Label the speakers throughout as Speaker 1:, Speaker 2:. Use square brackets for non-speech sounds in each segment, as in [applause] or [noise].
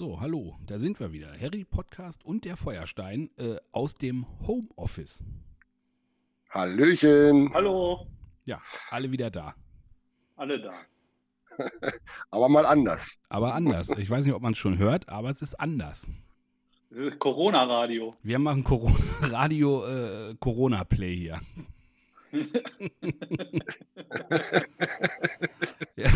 Speaker 1: So, hallo, da sind wir wieder. Harry Podcast und der Feuerstein äh, aus dem Homeoffice.
Speaker 2: Hallöchen.
Speaker 3: Hallo,
Speaker 1: Ja, alle wieder da.
Speaker 3: alle da. [laughs]
Speaker 2: Aber mal anders.
Speaker 1: Aber anders. Ich weiß nicht, ob man es schon hört, aber es ist anders.
Speaker 3: Corona-Radio.
Speaker 1: Wir machen Corona Radio äh, Corona Play hier. Ja.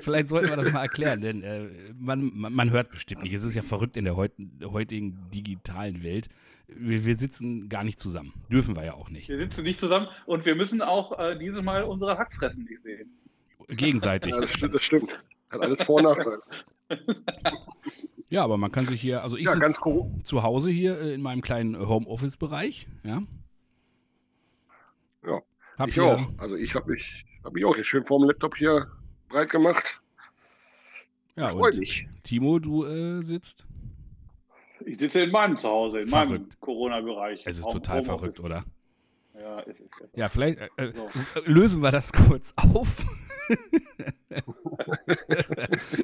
Speaker 1: Vielleicht sollten wir das mal erklären, denn äh, man, man, man hört bestimmt nicht. Es ist ja verrückt in der heut, heutigen digitalen Welt. Wir, wir sitzen gar nicht zusammen. Dürfen wir ja auch nicht.
Speaker 3: Wir sitzen nicht zusammen und wir müssen auch äh, dieses Mal unsere Hackfressen nicht sehen.
Speaker 1: Gegenseitig.
Speaker 2: Ja, das stimmt, das stimmt. Hat alles Vor- und Nachteile. [laughs]
Speaker 1: Ja, aber man kann sich hier, also ich
Speaker 2: Ja, ganz
Speaker 1: sitze zu Hause hier äh, in meinem kleinen Homeoffice-Bereich. Ja.
Speaker 2: Ja,
Speaker 1: Hab
Speaker 2: Ich
Speaker 1: hier,
Speaker 2: auch. Also ich habe mich, hab mich auch hier schön vorm Laptop hier breit gemacht.
Speaker 1: Ja,
Speaker 2: Freut
Speaker 1: und
Speaker 2: mich.
Speaker 1: Timo, du äh, sitzt.
Speaker 3: Ich sitze in meinem Zuhause, in meinem
Speaker 1: Verrückt.
Speaker 3: Corona-Bereich.
Speaker 1: Es ist
Speaker 3: Home-
Speaker 1: total
Speaker 3: Homeoffice.
Speaker 1: verrückt, oder?
Speaker 3: Ja, es ist
Speaker 1: Ja, vielleicht äh, äh,
Speaker 3: So.
Speaker 1: lösen wir das kurz auf. [laughs]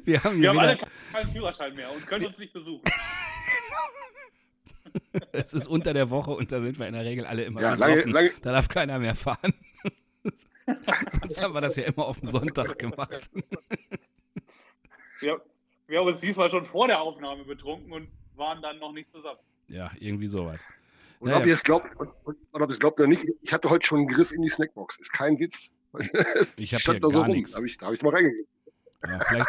Speaker 1: wir haben
Speaker 3: Wir haben alle keinen Führerschein mehr und können uns nicht besuchen. [laughs] [laughs] [laughs]
Speaker 1: es ist unter der Woche und da sind wir in der Regel alle immer
Speaker 2: Ja, lange, lange,
Speaker 1: Da darf keiner mehr fahren. [laughs] Sonst haben wir das ja immer auf den Sonntag gemacht.
Speaker 3: Wir, wir haben uns diesmal schon vor der Aufnahme betrunken und waren dann noch nicht zusammen.
Speaker 1: Ja, irgendwie sowas.
Speaker 2: und
Speaker 1: Ja,
Speaker 2: ob
Speaker 1: ja.
Speaker 2: ihr es glaubt, und, und, und ob ihr es glaubt oder nicht, ich hatte heute schon einen Griff in die Snackbox. Ist kein Witz. [laughs]
Speaker 1: Ich hab
Speaker 2: stand
Speaker 1: hier
Speaker 2: da so rum. Da habe ich, da hab ich mal reingegeben.
Speaker 1: Ja, vielleicht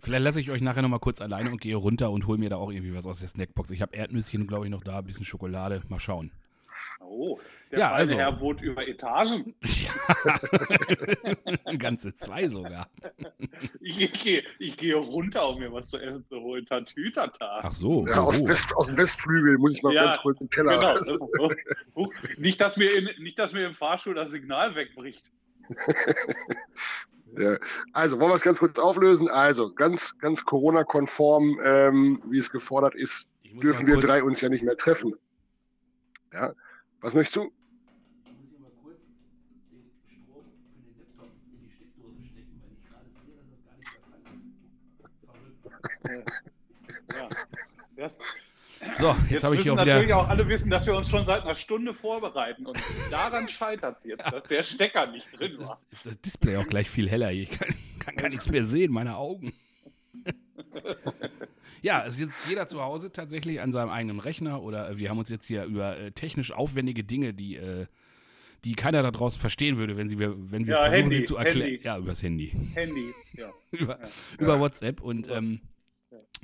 Speaker 1: vielleicht lasse ich euch nachher nochmal kurz alleine und gehe runter und hole mir da auch irgendwie was aus der Snackbox. Ich habe Erdnüsschen, glaube ich, noch da, ein bisschen Schokolade. Mal schauen.
Speaker 3: Oh, der
Speaker 1: Ja,
Speaker 3: feine
Speaker 1: also.
Speaker 3: Herr wohnt über Etagen. [laughs]
Speaker 1: Ja. [laughs] Ganze zwei sogar.
Speaker 3: Ich, ich, gehe, ich gehe runter, um mir was zu essen zu holen. Tatütata.
Speaker 1: Ach so.
Speaker 2: Ja, aus,
Speaker 1: oh.
Speaker 2: dem West, aus dem Westflügel muss ich mal
Speaker 3: Ja,
Speaker 2: ganz kurz im Keller.
Speaker 3: Genau. [laughs] Nicht, dass mir in, nicht, dass mir im Fahrstuhl das Signal wegbricht.
Speaker 2: Ja. Also, wollen wir es ganz kurz auflösen? Also, ganz, ganz Corona-konform, ähm, wie es gefordert ist, dürfen wir drei uns ja nicht mehr treffen. Ja. Was möchtest du?
Speaker 1: Ich muss hier mal kurz den Strom für den Laptop in die Steckdose stecken, weil ich gerade sehe, dass das gar nicht der Fall ist. Verrückt.
Speaker 3: Ja.
Speaker 1: So, jetzt,
Speaker 3: jetzt
Speaker 1: habe ich hier auch
Speaker 3: natürlich
Speaker 1: wieder.
Speaker 3: auch alle wissen, dass wir uns schon seit einer Stunde vorbereiten. Und daran [laughs] scheitert es jetzt, dass der Stecker nicht drin
Speaker 1: Jetzt ist,
Speaker 3: war.
Speaker 1: ist das Display auch gleich viel heller. hier. Ich kann, kann gar nichts mehr sehen, meine Augen. [laughs] ja, es ist jetzt jeder zu Hause tatsächlich an seinem eigenen Rechner oder äh, wir haben uns jetzt hier über äh, technisch aufwendige Dinge, die, äh, die keiner da draußen verstehen würde, wenn, sie, wenn wir
Speaker 3: Ja,
Speaker 1: versuchen,
Speaker 3: Handy,
Speaker 1: sie zu erklären. Ja, übers Handy.
Speaker 3: Handy. Ja. [laughs]
Speaker 1: über,
Speaker 3: Ja.
Speaker 1: über WhatsApp und ähm,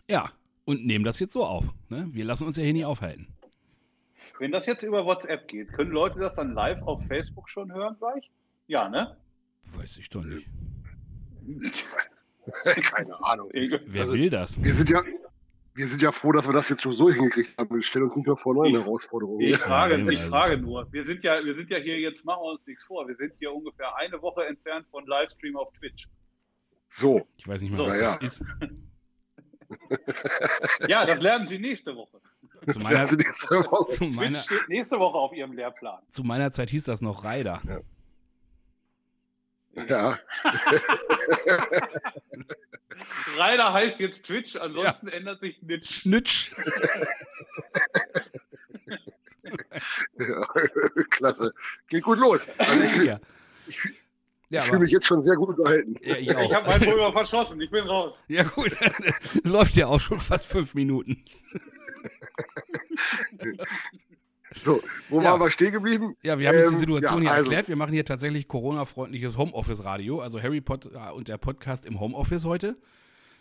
Speaker 3: Ja.
Speaker 1: Und nehmen das jetzt so auf. Ne? Wir lassen uns ja hier nie aufhalten.
Speaker 3: Wenn das jetzt über WhatsApp geht, können Leute das dann live auf Facebook schon hören gleich? Ja, ne?
Speaker 1: Weiß ich doch nicht. [laughs]
Speaker 2: Keine Ahnung.
Speaker 1: Wer
Speaker 2: Also,
Speaker 1: will das?
Speaker 2: Wir sind ja, wir sind ja froh, dass wir das jetzt schon so hingekriegt haben. Wir stellen uns nicht mehr vor neuen
Speaker 3: Ich-
Speaker 2: Herausforderungen.
Speaker 3: Ich frage, ich
Speaker 1: also-
Speaker 3: frage nur. Wir sind ja, wir sind ja hier, jetzt machen wir uns nichts vor. Wir sind hier ungefähr eine Woche entfernt von Livestream auf Twitch.
Speaker 2: So,
Speaker 1: Ich weiß nicht mal,
Speaker 3: So,
Speaker 1: was
Speaker 2: ja.
Speaker 1: das ist. [laughs]
Speaker 3: Ja, das lernen Sie nächste Woche.
Speaker 1: Zu meiner,
Speaker 2: nächste Woche.
Speaker 1: zu
Speaker 3: Twitch
Speaker 1: meiner,
Speaker 3: steht nächste Woche auf Ihrem Lehrplan.
Speaker 1: zu meiner Zeit hieß das noch Ryder.
Speaker 2: ja, [laughs]
Speaker 3: Ryder heißt jetzt Twitch, ansonsten ändert sich nichts.
Speaker 1: Schnitsch. [laughs]
Speaker 2: ja, klasse. Geht gut los. Also ich
Speaker 1: Ja,
Speaker 2: ich,
Speaker 1: ja,
Speaker 2: ich fühle mich jetzt schon sehr gut unterhalten.
Speaker 1: ja, ich
Speaker 3: Ich habe meinen Pulver verschossen, ich bin raus.
Speaker 1: Ja gut, [laughs] läuft ja auch schon fast fünf Minuten.
Speaker 2: So, wo
Speaker 1: Ja.
Speaker 2: waren wir stehen geblieben?
Speaker 1: Ja, wir haben jetzt die
Speaker 2: Ähm,
Speaker 1: Situation
Speaker 2: ja,
Speaker 1: hier
Speaker 2: also-
Speaker 1: erklärt. Wir machen hier tatsächlich Corona-freundliches Homeoffice-Radio, also Harry Potter und der Podcast im Homeoffice heute.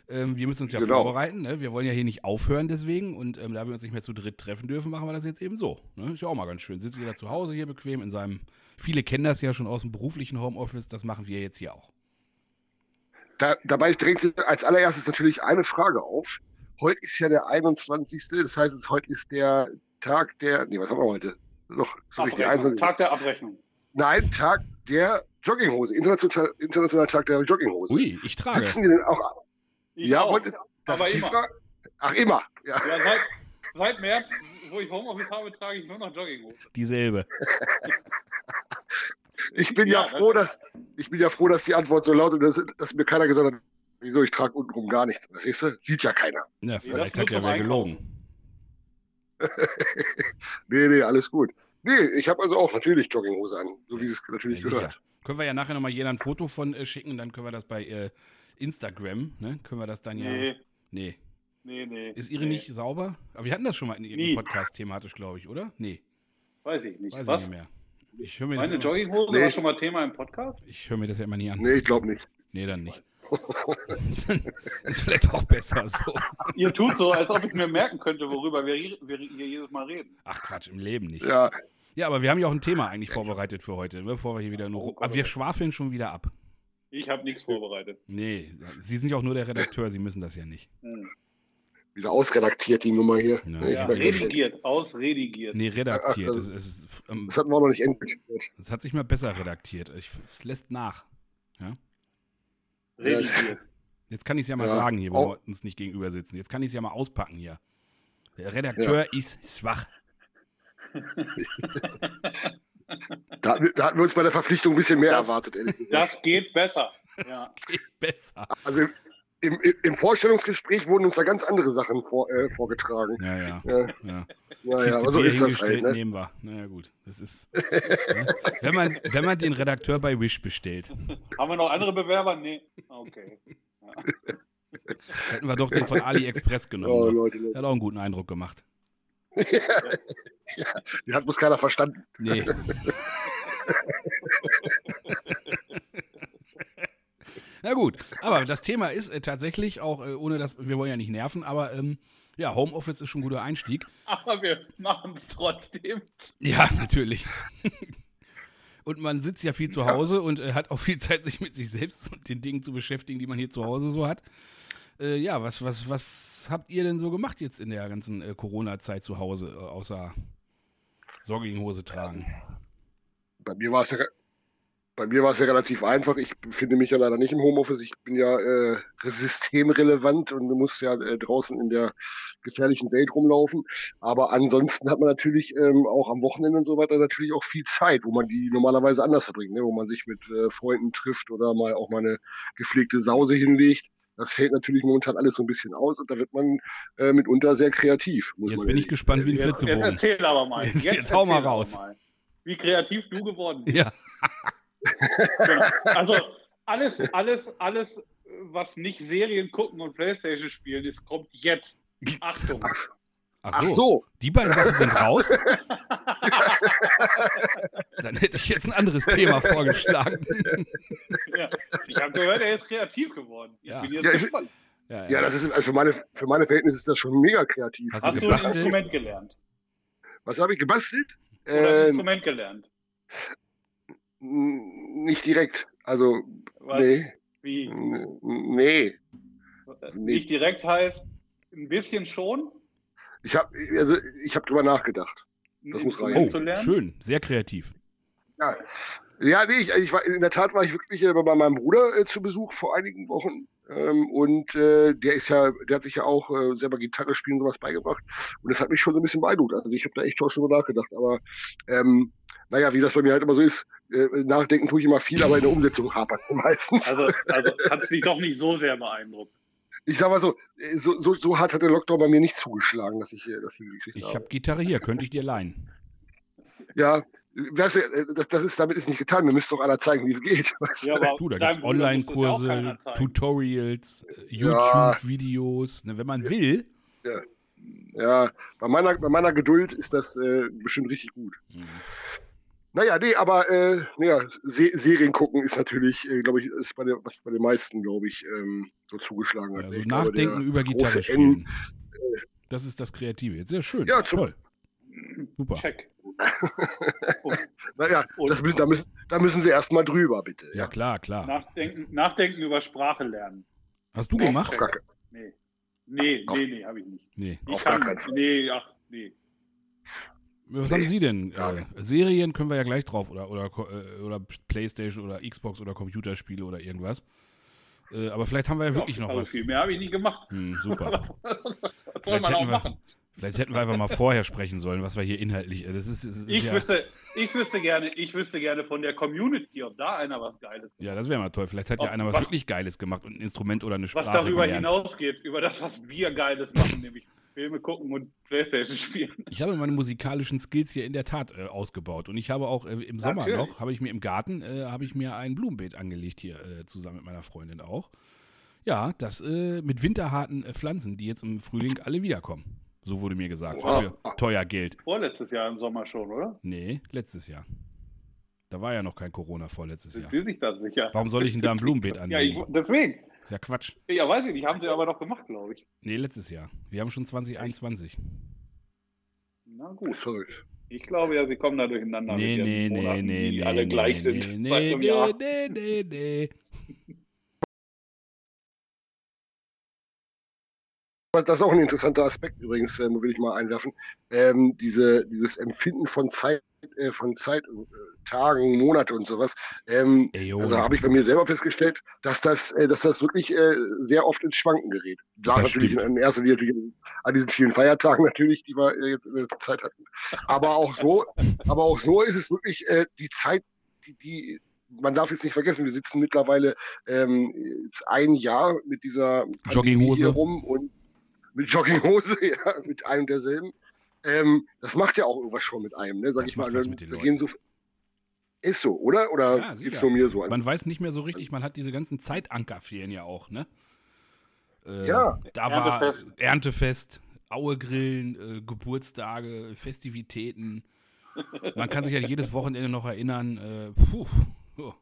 Speaker 1: Ähm, wir müssen uns ja
Speaker 2: Genau.
Speaker 1: vorbereiten. Ne? Wir wollen ja hier nicht aufhören deswegen. Und ähm, da wir uns nicht mehr zu dritt treffen dürfen, machen wir das jetzt eben so. Ne? Ist ja auch mal ganz schön. Sitzt jeder zu Hause hier bequem in seinem. Viele kennen das ja schon aus dem beruflichen Homeoffice. Das machen wir jetzt hier auch.
Speaker 2: Da, dabei drängt sich als allererstes natürlich eine Frage auf. Heute ist ja der 21. Das heißt, es, heute ist der Tag der. Nee, was haben wir heute? Noch, der
Speaker 3: Abrechnung,
Speaker 2: 21.
Speaker 3: Tag der Abrechnung.
Speaker 2: Nein, Tag der Jogginghose. International, internationaler Tag der Jogginghose.
Speaker 1: Ui, ich trage.
Speaker 2: Sitzen wir denn auch?
Speaker 3: Ich
Speaker 2: ja,
Speaker 3: auch.
Speaker 2: heute, das
Speaker 3: aber
Speaker 2: ist die
Speaker 3: immer.
Speaker 2: Frage. Ach, immer. Ja.
Speaker 3: Ja, seit, seit März, wo ich Homeoffice habe, trage ich nur noch Jogginghose.
Speaker 1: Dieselbe. [laughs]
Speaker 2: Ich bin ja,
Speaker 3: Ja,
Speaker 2: froh, dass ich bin ja froh, dass die Antwort so lautet, dass, dass mir keiner gesagt hat, Wieso? Ich trage untenrum gar nichts. Das siehst du? Sieht ja keiner.
Speaker 1: Ja, vielleicht hat ja wer gelogen. [laughs]
Speaker 2: nee, nee, alles gut. Nee, ich habe also auch natürlich Jogginghose an, so wie es natürlich
Speaker 1: Ja,
Speaker 2: gehört.
Speaker 1: Können wir ja nachher nochmal jeder ein Foto von äh, schicken, dann können wir das bei äh, Instagram, ne? Können wir das dann ja.
Speaker 3: Nee,
Speaker 1: Nee.
Speaker 3: nee, nee.
Speaker 1: Ist ihre
Speaker 3: nee.
Speaker 1: nicht sauber? Aber wir hatten das schon mal in irgendeinem
Speaker 3: Nie.
Speaker 1: Podcast thematisch, glaube ich, oder? Nee,
Speaker 3: Weiß ich nicht.
Speaker 1: weiß
Speaker 3: Was?
Speaker 1: ich nicht mehr. Ich höre mir, das
Speaker 3: Meine Jogginghose
Speaker 2: Nee.
Speaker 3: war schon mal Thema im Podcast?
Speaker 1: ich hör mir das ja immer nie an.
Speaker 2: Nee, ich glaube nicht.
Speaker 1: Nee, dann nicht. [laughs] ist vielleicht auch besser so.
Speaker 3: Ihr tut so, als ob ich mir merken könnte, worüber wir, hier- wir hier jedes Mal reden.
Speaker 1: Ach Quatsch, im Leben nicht.
Speaker 2: Ja,
Speaker 1: Ja, aber wir haben ja auch ein Thema eigentlich vorbereitet für heute, ne, bevor wir hier wieder nur.
Speaker 3: Oh Gott,
Speaker 1: Aber
Speaker 3: oh
Speaker 1: wir schwafeln schon wieder ab.
Speaker 3: Ich habe nichts vorbereitet.
Speaker 1: Nee, Sie sind ja auch nur der Redakteur, Sie müssen das ja nicht.
Speaker 3: Hm.
Speaker 2: wieder ausredaktiert die Nummer hier.
Speaker 1: Ja,
Speaker 2: Nee,
Speaker 3: Ja, redigiert, ausredigiert.
Speaker 1: Nee, redaktiert.
Speaker 2: Ach,
Speaker 1: Es, es, ist, ähm,
Speaker 2: Das hatten wir auch noch nicht endgültig.
Speaker 1: es hat sich mal besser redaktiert. Ich, es lässt nach.
Speaker 3: Redigiert.
Speaker 1: Jetzt kann ich es ja mal
Speaker 2: Ja.
Speaker 1: sagen hier, wo
Speaker 2: Oh.
Speaker 1: wir uns nicht gegenüber sitzen. Jetzt kann ich es ja mal auspacken hier. Der Redakteur ist schwach. [laughs]
Speaker 2: Da, da hatten wir uns bei der Verpflichtung ein bisschen mehr
Speaker 3: Das-
Speaker 2: erwartet, ehrlich gesagt.
Speaker 3: Das geht besser. Ja.
Speaker 1: Geht besser.
Speaker 2: Also im, im, Vorstellungsgespräch wurden uns da ganz andere Sachen vor, äh, vorgetragen.
Speaker 1: Ja, ja.
Speaker 2: Ja,
Speaker 1: ja.
Speaker 2: naja, aber so ist das halt. Ne?
Speaker 1: nehmen wir. Naja, gut. Das ist. ne? wenn, man, wenn man den Redakteur bei Wish bestellt,
Speaker 3: Haben wir noch andere Bewerber? Nee. Okay.
Speaker 1: hätten wir doch den von AliExpress
Speaker 2: Oh,
Speaker 1: genommen. ne?
Speaker 2: Leute,
Speaker 1: Der hat auch einen guten Eindruck gemacht. [laughs]
Speaker 2: die hat bloß keiner verstanden.
Speaker 1: Nee. Na gut, aber das Thema ist äh, tatsächlich auch, äh, ohne dass, wir wollen ja nicht nerven, aber ähm, ja, Homeoffice ist schon ein guter Einstieg.
Speaker 3: Aber wir machen es trotzdem.
Speaker 1: Ja, natürlich. [laughs] Und man sitzt ja viel zu Hause und äh, hat auch viel Zeit, sich mit sich selbst und den Dingen zu beschäftigen, die man hier zu Hause so hat. Äh, ja, was, was, was habt ihr denn so gemacht jetzt in der ganzen äh, Corona-Zeit zu Hause, äh, außer Jogginghose tragen?
Speaker 2: Bei mir war es ja, bei mir war es ja relativ einfach. Ich befinde mich ja leider nicht im Homeoffice. Ich bin ja äh, systemrelevant und muss ja äh, draußen in der gefährlichen Welt rumlaufen. Aber ansonsten hat man natürlich ähm, auch am Wochenende und so weiter natürlich auch viel Zeit, wo man die normalerweise anders verbringt, ne? wo man sich mit äh, Freunden trifft oder mal auch mal eine gepflegte Sause hinlegt. Das fällt natürlich momentan alles so ein bisschen aus und da wird man äh, mitunter sehr kreativ. Muss
Speaker 1: Jetzt
Speaker 2: man
Speaker 1: bin ich gespannt wie ein
Speaker 2: sagen.
Speaker 3: Jetzt, jetzt
Speaker 1: Flitzebogen.
Speaker 3: erzähl aber mal.
Speaker 1: Jetzt- jetzt hau mal raus.
Speaker 3: mal, Wie kreativ du geworden bist.
Speaker 1: Ja, [laughs]
Speaker 3: Genau. Also alles, alles, alles, was nicht Serien gucken und Playstation spielen ist, kommt jetzt. Achtung.
Speaker 2: Ach,
Speaker 1: ach
Speaker 2: ach
Speaker 1: so,
Speaker 2: so,
Speaker 1: die beiden Sachen sind raus. [laughs] Dann hätte ich jetzt ein anderes Thema vorgeschlagen. [laughs]
Speaker 3: Ja. Ich habe gehört, er ist kreativ geworden. Ich
Speaker 1: Ja.
Speaker 3: bin jetzt
Speaker 2: Ja,
Speaker 3: gespannt.
Speaker 1: Ja,
Speaker 2: Ja, das ist also für meine, für meine Verhältnisse ist das schon mega kreativ.
Speaker 1: Hast
Speaker 3: Hast
Speaker 1: du
Speaker 3: ein? Instrument gelernt?
Speaker 2: Was habe ich gebastelt?
Speaker 3: Oder ein
Speaker 2: Äh,
Speaker 3: Instrument gelernt?
Speaker 2: nicht direkt. Also,
Speaker 3: Was?
Speaker 2: nee.
Speaker 3: Wie?
Speaker 2: Nee.
Speaker 3: Nicht direkt heißt, ein bisschen schon,
Speaker 2: Ich habe also ich habe drüber nachgedacht. Das muss
Speaker 3: Instrument
Speaker 1: Oh,
Speaker 3: zu lernen.
Speaker 1: schön, sehr kreativ.
Speaker 2: Ja, ja nee, ich, ich war, in der Tat war ich wirklich äh, bei meinem Bruder äh, zu Besuch vor einigen Wochen. Ähm, und äh, der ist ja, der hat sich ja auch äh, selber Gitarre spielen und sowas beigebracht. Und das hat mich schon so ein bisschen beeindruckt. Also ich habe da echt schon drüber nachgedacht. Aber ähm, naja, wie das bei mir halt immer so ist, äh, nachdenken tue ich immer viel, aber in der Umsetzung hapert es meistens.
Speaker 3: Also, also [laughs] hat es dich doch nicht so sehr beeindruckt.
Speaker 2: Ich sag mal so, äh, so, so, so hart hat der Lockdown bei mir nicht zugeschlagen, dass ich äh, das hingekriegt
Speaker 1: Ich
Speaker 2: habe.
Speaker 1: habe Gitarre hier, könnte ich dir leihen.
Speaker 2: Ja, weißt du, äh, das, das ist, damit ist nicht getan. Mir müsste doch einer zeigen, wie es geht. [laughs] Weißt du?
Speaker 3: Ja, aber
Speaker 1: Du, da gibt es
Speaker 3: das ja
Speaker 1: Online-Kurse. Tutorials, äh,
Speaker 2: Ja.
Speaker 1: YouTube-Videos. Ne, wenn man will.
Speaker 2: Ja, bei meiner, bei meiner Geduld ist das äh, bestimmt richtig gut.
Speaker 1: Mhm.
Speaker 2: Naja, nee, aber äh, naja, Se Serien gucken ist natürlich, äh, glaube ich, ist bei der, was bei den meisten, glaube ich, ähm, so zugeschlagen hat.
Speaker 1: Ja,
Speaker 2: ne?
Speaker 1: so
Speaker 2: Ich glaube,
Speaker 1: nachdenken
Speaker 2: der-
Speaker 1: über Gitarre
Speaker 2: große N,
Speaker 1: spielen. Das ist das Kreative. Jetzt sehr schön.
Speaker 2: Ja, zum-
Speaker 1: toll. Super.
Speaker 3: Check. [laughs]
Speaker 2: Naja, das müssen, da, müssen, da müssen sie erstmal drüber, bitte.
Speaker 1: Ja, klar, klar.
Speaker 3: Nachdenken, nachdenken über Sprache lernen.
Speaker 1: Hast du
Speaker 3: Ja,
Speaker 1: gemacht?
Speaker 2: Auf gar,
Speaker 3: Nee. Nee, nee, nee, habe ich nicht.
Speaker 1: Nee.
Speaker 3: Ich
Speaker 2: Auf gar
Speaker 3: kann,
Speaker 2: keinen Fall.
Speaker 3: Nee, ach, nee.
Speaker 1: Was
Speaker 2: Nee,
Speaker 1: haben Sie denn? Äh, Serien können wir ja gleich drauf oder, oder, äh, oder Playstation oder Xbox oder Computerspiele oder irgendwas. Äh, aber vielleicht haben wir ja wirklich noch
Speaker 3: also
Speaker 1: was.
Speaker 3: Viel mehr habe ich nicht gemacht.
Speaker 1: Hm, super. [laughs]
Speaker 3: Was soll
Speaker 1: Vielleicht
Speaker 3: man auch
Speaker 1: hätten wir-
Speaker 3: machen?
Speaker 1: Vielleicht hätten wir einfach mal vorher sprechen sollen, was wir hier inhaltlich. Das ist, das ist
Speaker 3: Ich,
Speaker 1: ja,
Speaker 3: wüsste, ich, wüsste gerne, ich wüsste gerne von der Community, ob da einer was Geiles macht.
Speaker 1: ja, das wäre mal toll. Vielleicht hat ja
Speaker 3: Ob-
Speaker 1: einer was,
Speaker 3: was-
Speaker 1: wirklich Geiles gemacht und ein Instrument oder eine
Speaker 3: Was
Speaker 1: Sprache
Speaker 3: darüber
Speaker 1: gelernt.
Speaker 3: hinausgeht, über das, was wir Geiles machen, nämlich Filme gucken und Playstation [laughs] spielen.
Speaker 1: Ich habe meine musikalischen Skills hier in der Tat äh, ausgebaut und ich habe auch äh, im Sommer
Speaker 3: Natürlich.
Speaker 1: noch, habe ich mir im Garten, äh, habe ich mir ein Blumenbeet angelegt hier äh, zusammen mit meiner Freundin auch. Ja, das äh, mit winterharten äh, Pflanzen, die jetzt im Frühling alle wiederkommen. So wurde mir gesagt.
Speaker 2: Wow.
Speaker 1: Für teuer Geld.
Speaker 3: Vorletztes Jahr im Sommer schon, oder?
Speaker 1: Nee, letztes Jahr. Da war ja noch kein Corona vorletztes
Speaker 3: Sind
Speaker 1: Jahr.
Speaker 3: Sie sich da sicher?
Speaker 1: Warum soll ich denn da ein [laughs] Blumenbeet
Speaker 3: Ja, ich,
Speaker 1: anlegen?
Speaker 3: deswegen.
Speaker 1: Ist ja Quatsch.
Speaker 3: Ja, weiß ich nicht. Haben sie aber doch gemacht, glaube ich.
Speaker 1: Nee, letztes Jahr. Wir haben schon 2021.
Speaker 3: Na gut. Ich glaube ja, sie kommen da durcheinander.
Speaker 1: Nee,
Speaker 3: mit ihren
Speaker 1: nee, nee,
Speaker 3: Monaten,
Speaker 1: nee,
Speaker 3: die
Speaker 1: nee.
Speaker 3: alle
Speaker 1: nee,
Speaker 3: gleich
Speaker 1: nee,
Speaker 3: sind.
Speaker 1: Nee, nee, nee, nee, nee, nee.
Speaker 2: Was- Das ist auch ein interessanter Aspekt übrigens, ähm, will ich mal einwerfen. Ähm, diese, dieses Empfinden von Zeit, äh, von Zeit, äh, Tagen, Monate und sowas. Ähm,
Speaker 1: Ey,
Speaker 2: also habe ich bei mir selber festgestellt, dass das, äh, dass das wirklich äh, sehr oft ins Schwanken gerät. Da
Speaker 1: Das
Speaker 2: natürlich
Speaker 1: stimmt.
Speaker 2: in erster Linie natürlich an diesen vielen Feiertagen [laughs] natürlich, die wir äh, jetzt in der Zeit hatten. Aber auch so, aber auch so ist es wirklich äh, die Zeit, die, die man darf jetzt nicht vergessen, wir sitzen mittlerweile ähm, jetzt ein Jahr mit dieser
Speaker 1: Jogginghose.
Speaker 2: rum und mit Jogginghose, [laughs] ja, mit einem derselben. Ähm, das macht ja auch irgendwas schon mit einem, ne? Sag
Speaker 1: Das
Speaker 2: ich mal. da gehen so, ist so, oder? Oder
Speaker 1: Ja, sicher.
Speaker 2: nur mir so?
Speaker 1: Man weiß nicht mehr so richtig, man hat diese ganzen Zeitanker fehlen ja auch, ne? Äh,
Speaker 2: Ja.
Speaker 1: Da war
Speaker 3: Erntefest.
Speaker 1: Erntefest, Auegrillen, äh, Geburtstage, Festivitäten. Man kann sich ja jedes Wochenende noch erinnern. Äh, puh. Oh.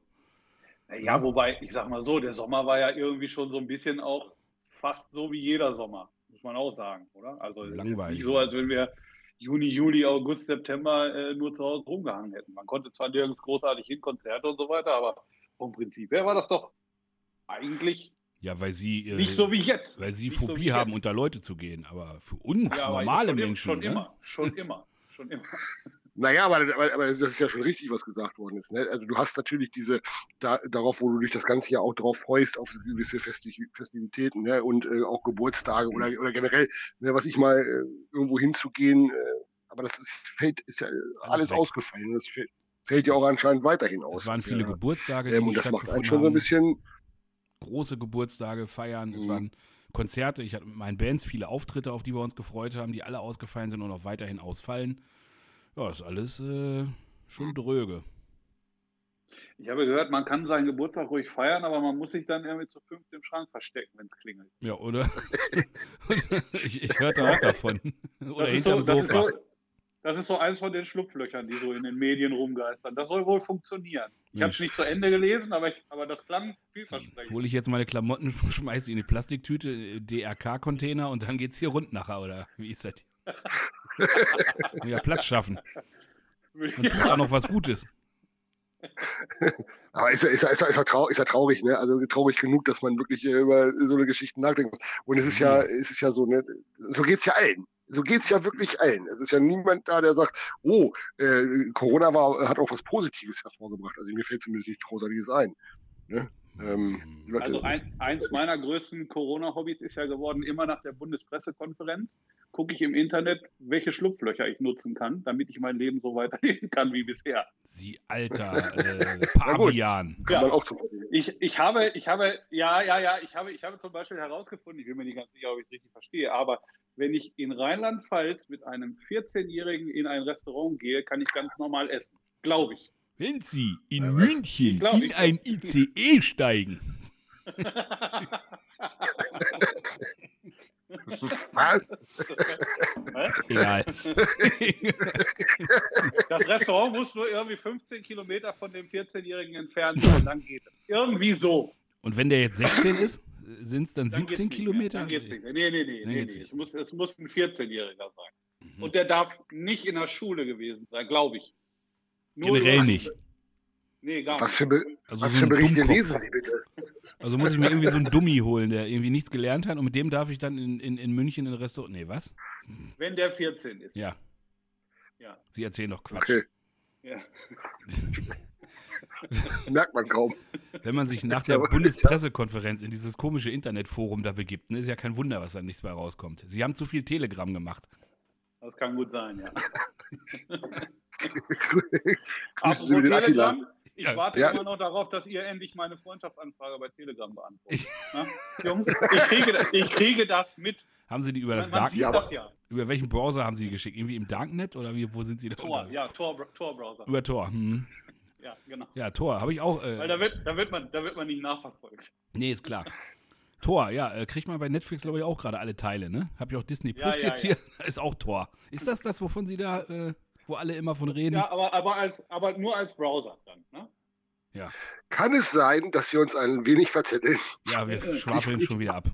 Speaker 3: Ja, wobei, ich sag mal so, der Sommer war ja irgendwie schon so ein bisschen auch fast so wie jeder Sommer, muss man auch sagen, oder? Also
Speaker 1: Langweilig,
Speaker 3: nicht so, als wenn wir Juni, Juli, August, September äh, nur zu Hause rumgehangen hätten. Man konnte zwar nirgends großartig hin, Konzerte und so weiter, aber vom Prinzip her war das doch eigentlich
Speaker 1: Ja, weil sie, äh,
Speaker 3: nicht so wie jetzt.
Speaker 1: weil sie
Speaker 3: Nicht so
Speaker 1: Phobie
Speaker 3: wie
Speaker 1: haben,
Speaker 3: jetzt.
Speaker 1: unter Leute zu gehen. Aber für uns,
Speaker 3: Ja,
Speaker 1: normale Menschen.
Speaker 3: Schon
Speaker 1: ne?
Speaker 3: immer, schon immer, schon immer.
Speaker 2: Naja, aber, aber, aber das ist ja schon richtig, was gesagt worden ist. Ne? Also du hast natürlich diese, da, darauf, wo du dich das ganze Jahr auch drauf freust, auf gewisse Festi Festivitäten ne? und äh, auch Geburtstage oder, oder generell, ne, was ich mal äh, irgendwo hinzugehen, äh, aber das ist, fällt, ist ja alles
Speaker 1: weg.
Speaker 2: ausgefallen. Das fällt, fällt ja auch anscheinend weiterhin aus.
Speaker 1: Es waren viele
Speaker 2: ja,
Speaker 1: Geburtstage, die
Speaker 2: ähm, und das macht einen schon so ein bisschen,
Speaker 1: große Geburtstage feiern. Es
Speaker 2: Mhm.
Speaker 1: waren Konzerte. Ich hatte mit meinen Bands viele Auftritte, auf die wir uns gefreut haben, die alle ausgefallen sind und auch weiterhin ausfallen. Ja, ist alles äh, schon dröge.
Speaker 3: Ich habe gehört, man kann seinen Geburtstag ruhig feiern, aber man muss sich dann irgendwie zu fünft im Schrank verstecken, wenn es klingelt.
Speaker 1: Ja, oder? [laughs] ich, ich hörte auch davon. Oder
Speaker 3: Das ist, so,
Speaker 1: hinterm
Speaker 3: das, ist
Speaker 1: Sofa.
Speaker 3: so, das ist so eins von den Schlupflöchern, die so in den Medien rumgeistern. Das soll wohl funktionieren. Ich habe es nicht zu Ende gelesen, aber, ich, aber das klang vielversprechend.
Speaker 1: Hole ich jetzt meine Klamotten, [laughs] schmeiße die in die Plastiktüte, äh, DRK-Container und dann geht's hier rund nachher, oder wie ist das? [laughs] ja, Platz schaffen. Und tut auch noch was Gutes.
Speaker 2: aber ist ja, ist ja, ist ist ja, trau ist traurig, ne? Also traurig genug, dass man wirklich äh, über so eine Geschichte nachdenken muss. Und es ist ja, es ist ja so, ne? So geht's ja allen. So geht's ja wirklich allen. Es ist ja niemand da, der sagt, oh, äh, Corona war, hat auch was Positives hervorgebracht. Also mir fällt zumindest nichts Großartiges ein. Ne? Ähm, Leute-
Speaker 3: Also ein, eins meiner größten Corona-Hobbys ist ja geworden, immer nach der Bundespressekonferenz gucke ich im Internet, welche Schlupflöcher ich nutzen kann, damit ich mein Leben so weiterleben kann wie bisher.
Speaker 1: Sie alter [laughs] äh. Pavian.
Speaker 3: ja. Ich, ich habe, ich habe, ja, ja, ja, ich habe, ich habe zum Beispiel herausgefunden, ich bin mir nicht ganz sicher, ob ich es richtig verstehe, aber wenn ich in Rheinland-Pfalz mit einem 14-Jährigen in ein Restaurant gehe, kann ich ganz normal essen. Glaube ich.
Speaker 1: Wenn Sie in
Speaker 2: Ja, was?
Speaker 1: München
Speaker 3: glaub,
Speaker 1: in ein ICE steigen, [laughs]
Speaker 2: Was?
Speaker 1: egal.
Speaker 3: Das Restaurant muss nur irgendwie 15 Kilometer von dem 14-Jährigen entfernt sein, dann geht es. Irgendwie so.
Speaker 1: Und wenn der jetzt 16 ist, sind es dann
Speaker 3: Dann geht's
Speaker 1: 17
Speaker 3: nicht
Speaker 1: Kilometer?
Speaker 3: Dann geht's nicht mehr. Nee, nee, nee. Nee, nee. Es, muss, es muss ein 14-Jähriger sein.
Speaker 1: Mhm.
Speaker 3: Und der darf nicht in der Schule gewesen sein, glaube ich. Nur
Speaker 1: Generell nicht.
Speaker 3: Nee, gar
Speaker 2: Was
Speaker 3: nicht.
Speaker 2: für, Be
Speaker 1: Also,
Speaker 2: was
Speaker 1: so
Speaker 2: für Berichte lesen Sie bitte?
Speaker 1: also muss ich mir irgendwie so einen Dummi holen, der irgendwie nichts gelernt hat und mit dem darf ich dann in, in, in München in ein Restaurant. Nee, was?
Speaker 3: Wenn der 14 ist.
Speaker 1: Ja,
Speaker 3: Ja.
Speaker 1: Sie erzählen doch Quatsch.
Speaker 2: Okay,
Speaker 3: ja. [laughs]
Speaker 2: merkt man kaum.
Speaker 1: Wenn man sich nach der Bundespressekonferenz in dieses komische Internetforum da begibt, ne, ist ja kein Wunder, was da nichts bei rauskommt. Sie haben zu viel Telegram gemacht.
Speaker 3: Das kann gut sein, ja. [laughs] [laughs]
Speaker 2: Grüßen Sie mir den Attila.
Speaker 3: Ich
Speaker 1: Ja.
Speaker 3: warte
Speaker 2: Ja.
Speaker 3: immer noch darauf, dass ihr endlich meine Freundschaftsanfrage bei Telegram beantwortet. [laughs] Na? Jungs, ich kriege, das- ich kriege das mit.
Speaker 1: Haben Sie die über das
Speaker 3: Man, man
Speaker 1: Dark
Speaker 3: sieht
Speaker 2: Ja,
Speaker 3: das ja.
Speaker 1: Über welchen Browser haben Sie die geschickt? Irgendwie im Darknet oder wie, wo sind Sie da?
Speaker 3: Tor,
Speaker 1: unter-
Speaker 3: ja, Tor, Tor-Browser.
Speaker 1: Über Tor. Hm.
Speaker 3: Ja, genau.
Speaker 1: Ja, Tor. Habe ich auch.
Speaker 3: Weil
Speaker 1: Äh,
Speaker 3: da wird, da, wird man, da wird man nicht nachverfolgt.
Speaker 1: nee, ist klar. Tor, ja, äh, kriegt man bei Netflix, glaube ich, auch gerade alle Teile, ne? Hab ich auch Disney
Speaker 3: Ja,
Speaker 1: Plus
Speaker 3: ja,
Speaker 1: jetzt
Speaker 3: ja.
Speaker 1: hier. Da [laughs] ist auch Tor. Ist das das, wovon Sie da, äh, wo alle immer von reden?
Speaker 3: Ja, aber, aber, als, aber nur als Browser dann. Ne?
Speaker 2: Kann es sein, dass wir uns ein wenig verzetteln?
Speaker 1: Ja, wir schwafeln schon wieder ab.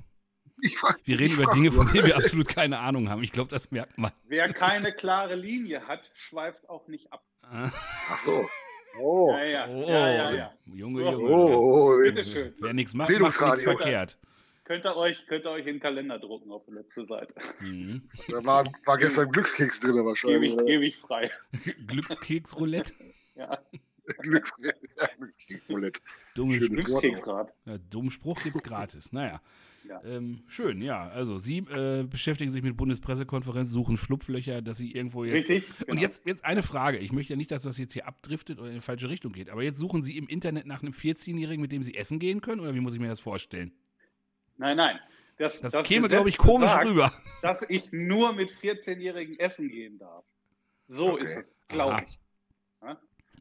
Speaker 2: Ich frag,
Speaker 1: Wir reden
Speaker 2: ich
Speaker 1: über Dinge, von denen wir absolut keine Ahnung haben. Ich glaube, das merkt man.
Speaker 3: Wer keine klare Linie hat, schweift auch nicht ab.
Speaker 1: Ah,
Speaker 2: Ach so. Oh.
Speaker 3: Ja, ja,
Speaker 1: Oh,
Speaker 3: ja, ja, ja.
Speaker 1: Junge,
Speaker 3: Oh,
Speaker 1: Junge.
Speaker 2: Oh, oh,
Speaker 3: schön.
Speaker 1: Wer nichts macht, macht nichts verkehrt.
Speaker 3: Könnt ihr, euch, könnt ihr euch in den Kalender drucken auf der letzten Seite.
Speaker 1: Mhm.
Speaker 2: Da war, war gestern Glückskeks drin
Speaker 3: Gebe
Speaker 2: wahrscheinlich.
Speaker 3: ich, gebe ich frei. [laughs]
Speaker 1: Glückskeksroulette.
Speaker 3: Ja, [laughs]
Speaker 2: Glücks ja, Glückskeksroulette.
Speaker 1: Dumme
Speaker 2: Schönes
Speaker 1: Spruch.
Speaker 3: Glückskeksrad.
Speaker 1: Ja, dummen Spruch gibt's gratis. Naja.
Speaker 3: Ja.
Speaker 1: Ähm, schön, ja. Also Sie äh, beschäftigen sich mit Bundespressekonferenz, suchen Schlupflöcher, dass Sie irgendwo jetzt.
Speaker 3: Richtig?
Speaker 1: Und
Speaker 3: Genau.
Speaker 1: jetzt, jetzt eine Frage. Ich möchte ja nicht, dass das jetzt hier abdriftet oder in die falsche Richtung geht. Aber jetzt suchen Sie im Internet nach einem 14-Jährigen, mit dem Sie essen gehen können? Oder wie muss ich mir das vorstellen?
Speaker 3: Nein, nein. Das,
Speaker 1: Das,
Speaker 3: das
Speaker 1: käme, glaube ich, komisch
Speaker 3: besagt,
Speaker 1: rüber. [laughs]
Speaker 3: Dass ich nur mit 14-Jährigen essen gehen darf. So
Speaker 2: Okay.
Speaker 3: ist es, glaube ich.